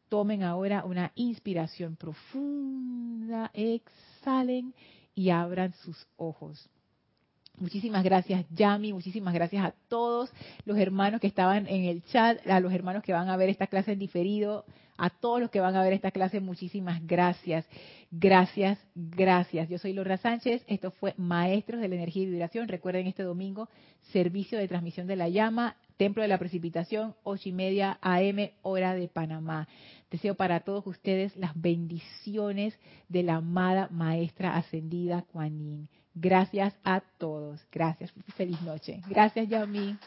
Tomen ahora una inspiración profunda, exhalen y abran sus ojos. Muchísimas gracias, Yami. Muchísimas gracias a todos los hermanos que estaban en el chat, a los hermanos que van a ver esta clase en diferido, a todos los que van a ver esta clase. Muchísimas gracias. Gracias, gracias. Yo soy Laura Sánchez. Esto fue Maestros de la Energía y Vibración. Recuerden este domingo, servicio de transmisión de la llama, Templo de la Precipitación, ocho y media AM, hora de Panamá. Deseo para todos ustedes las bendiciones de la amada Maestra Ascendida Kuan Yin. Gracias a todos. Gracias. Feliz noche. Gracias, Yami.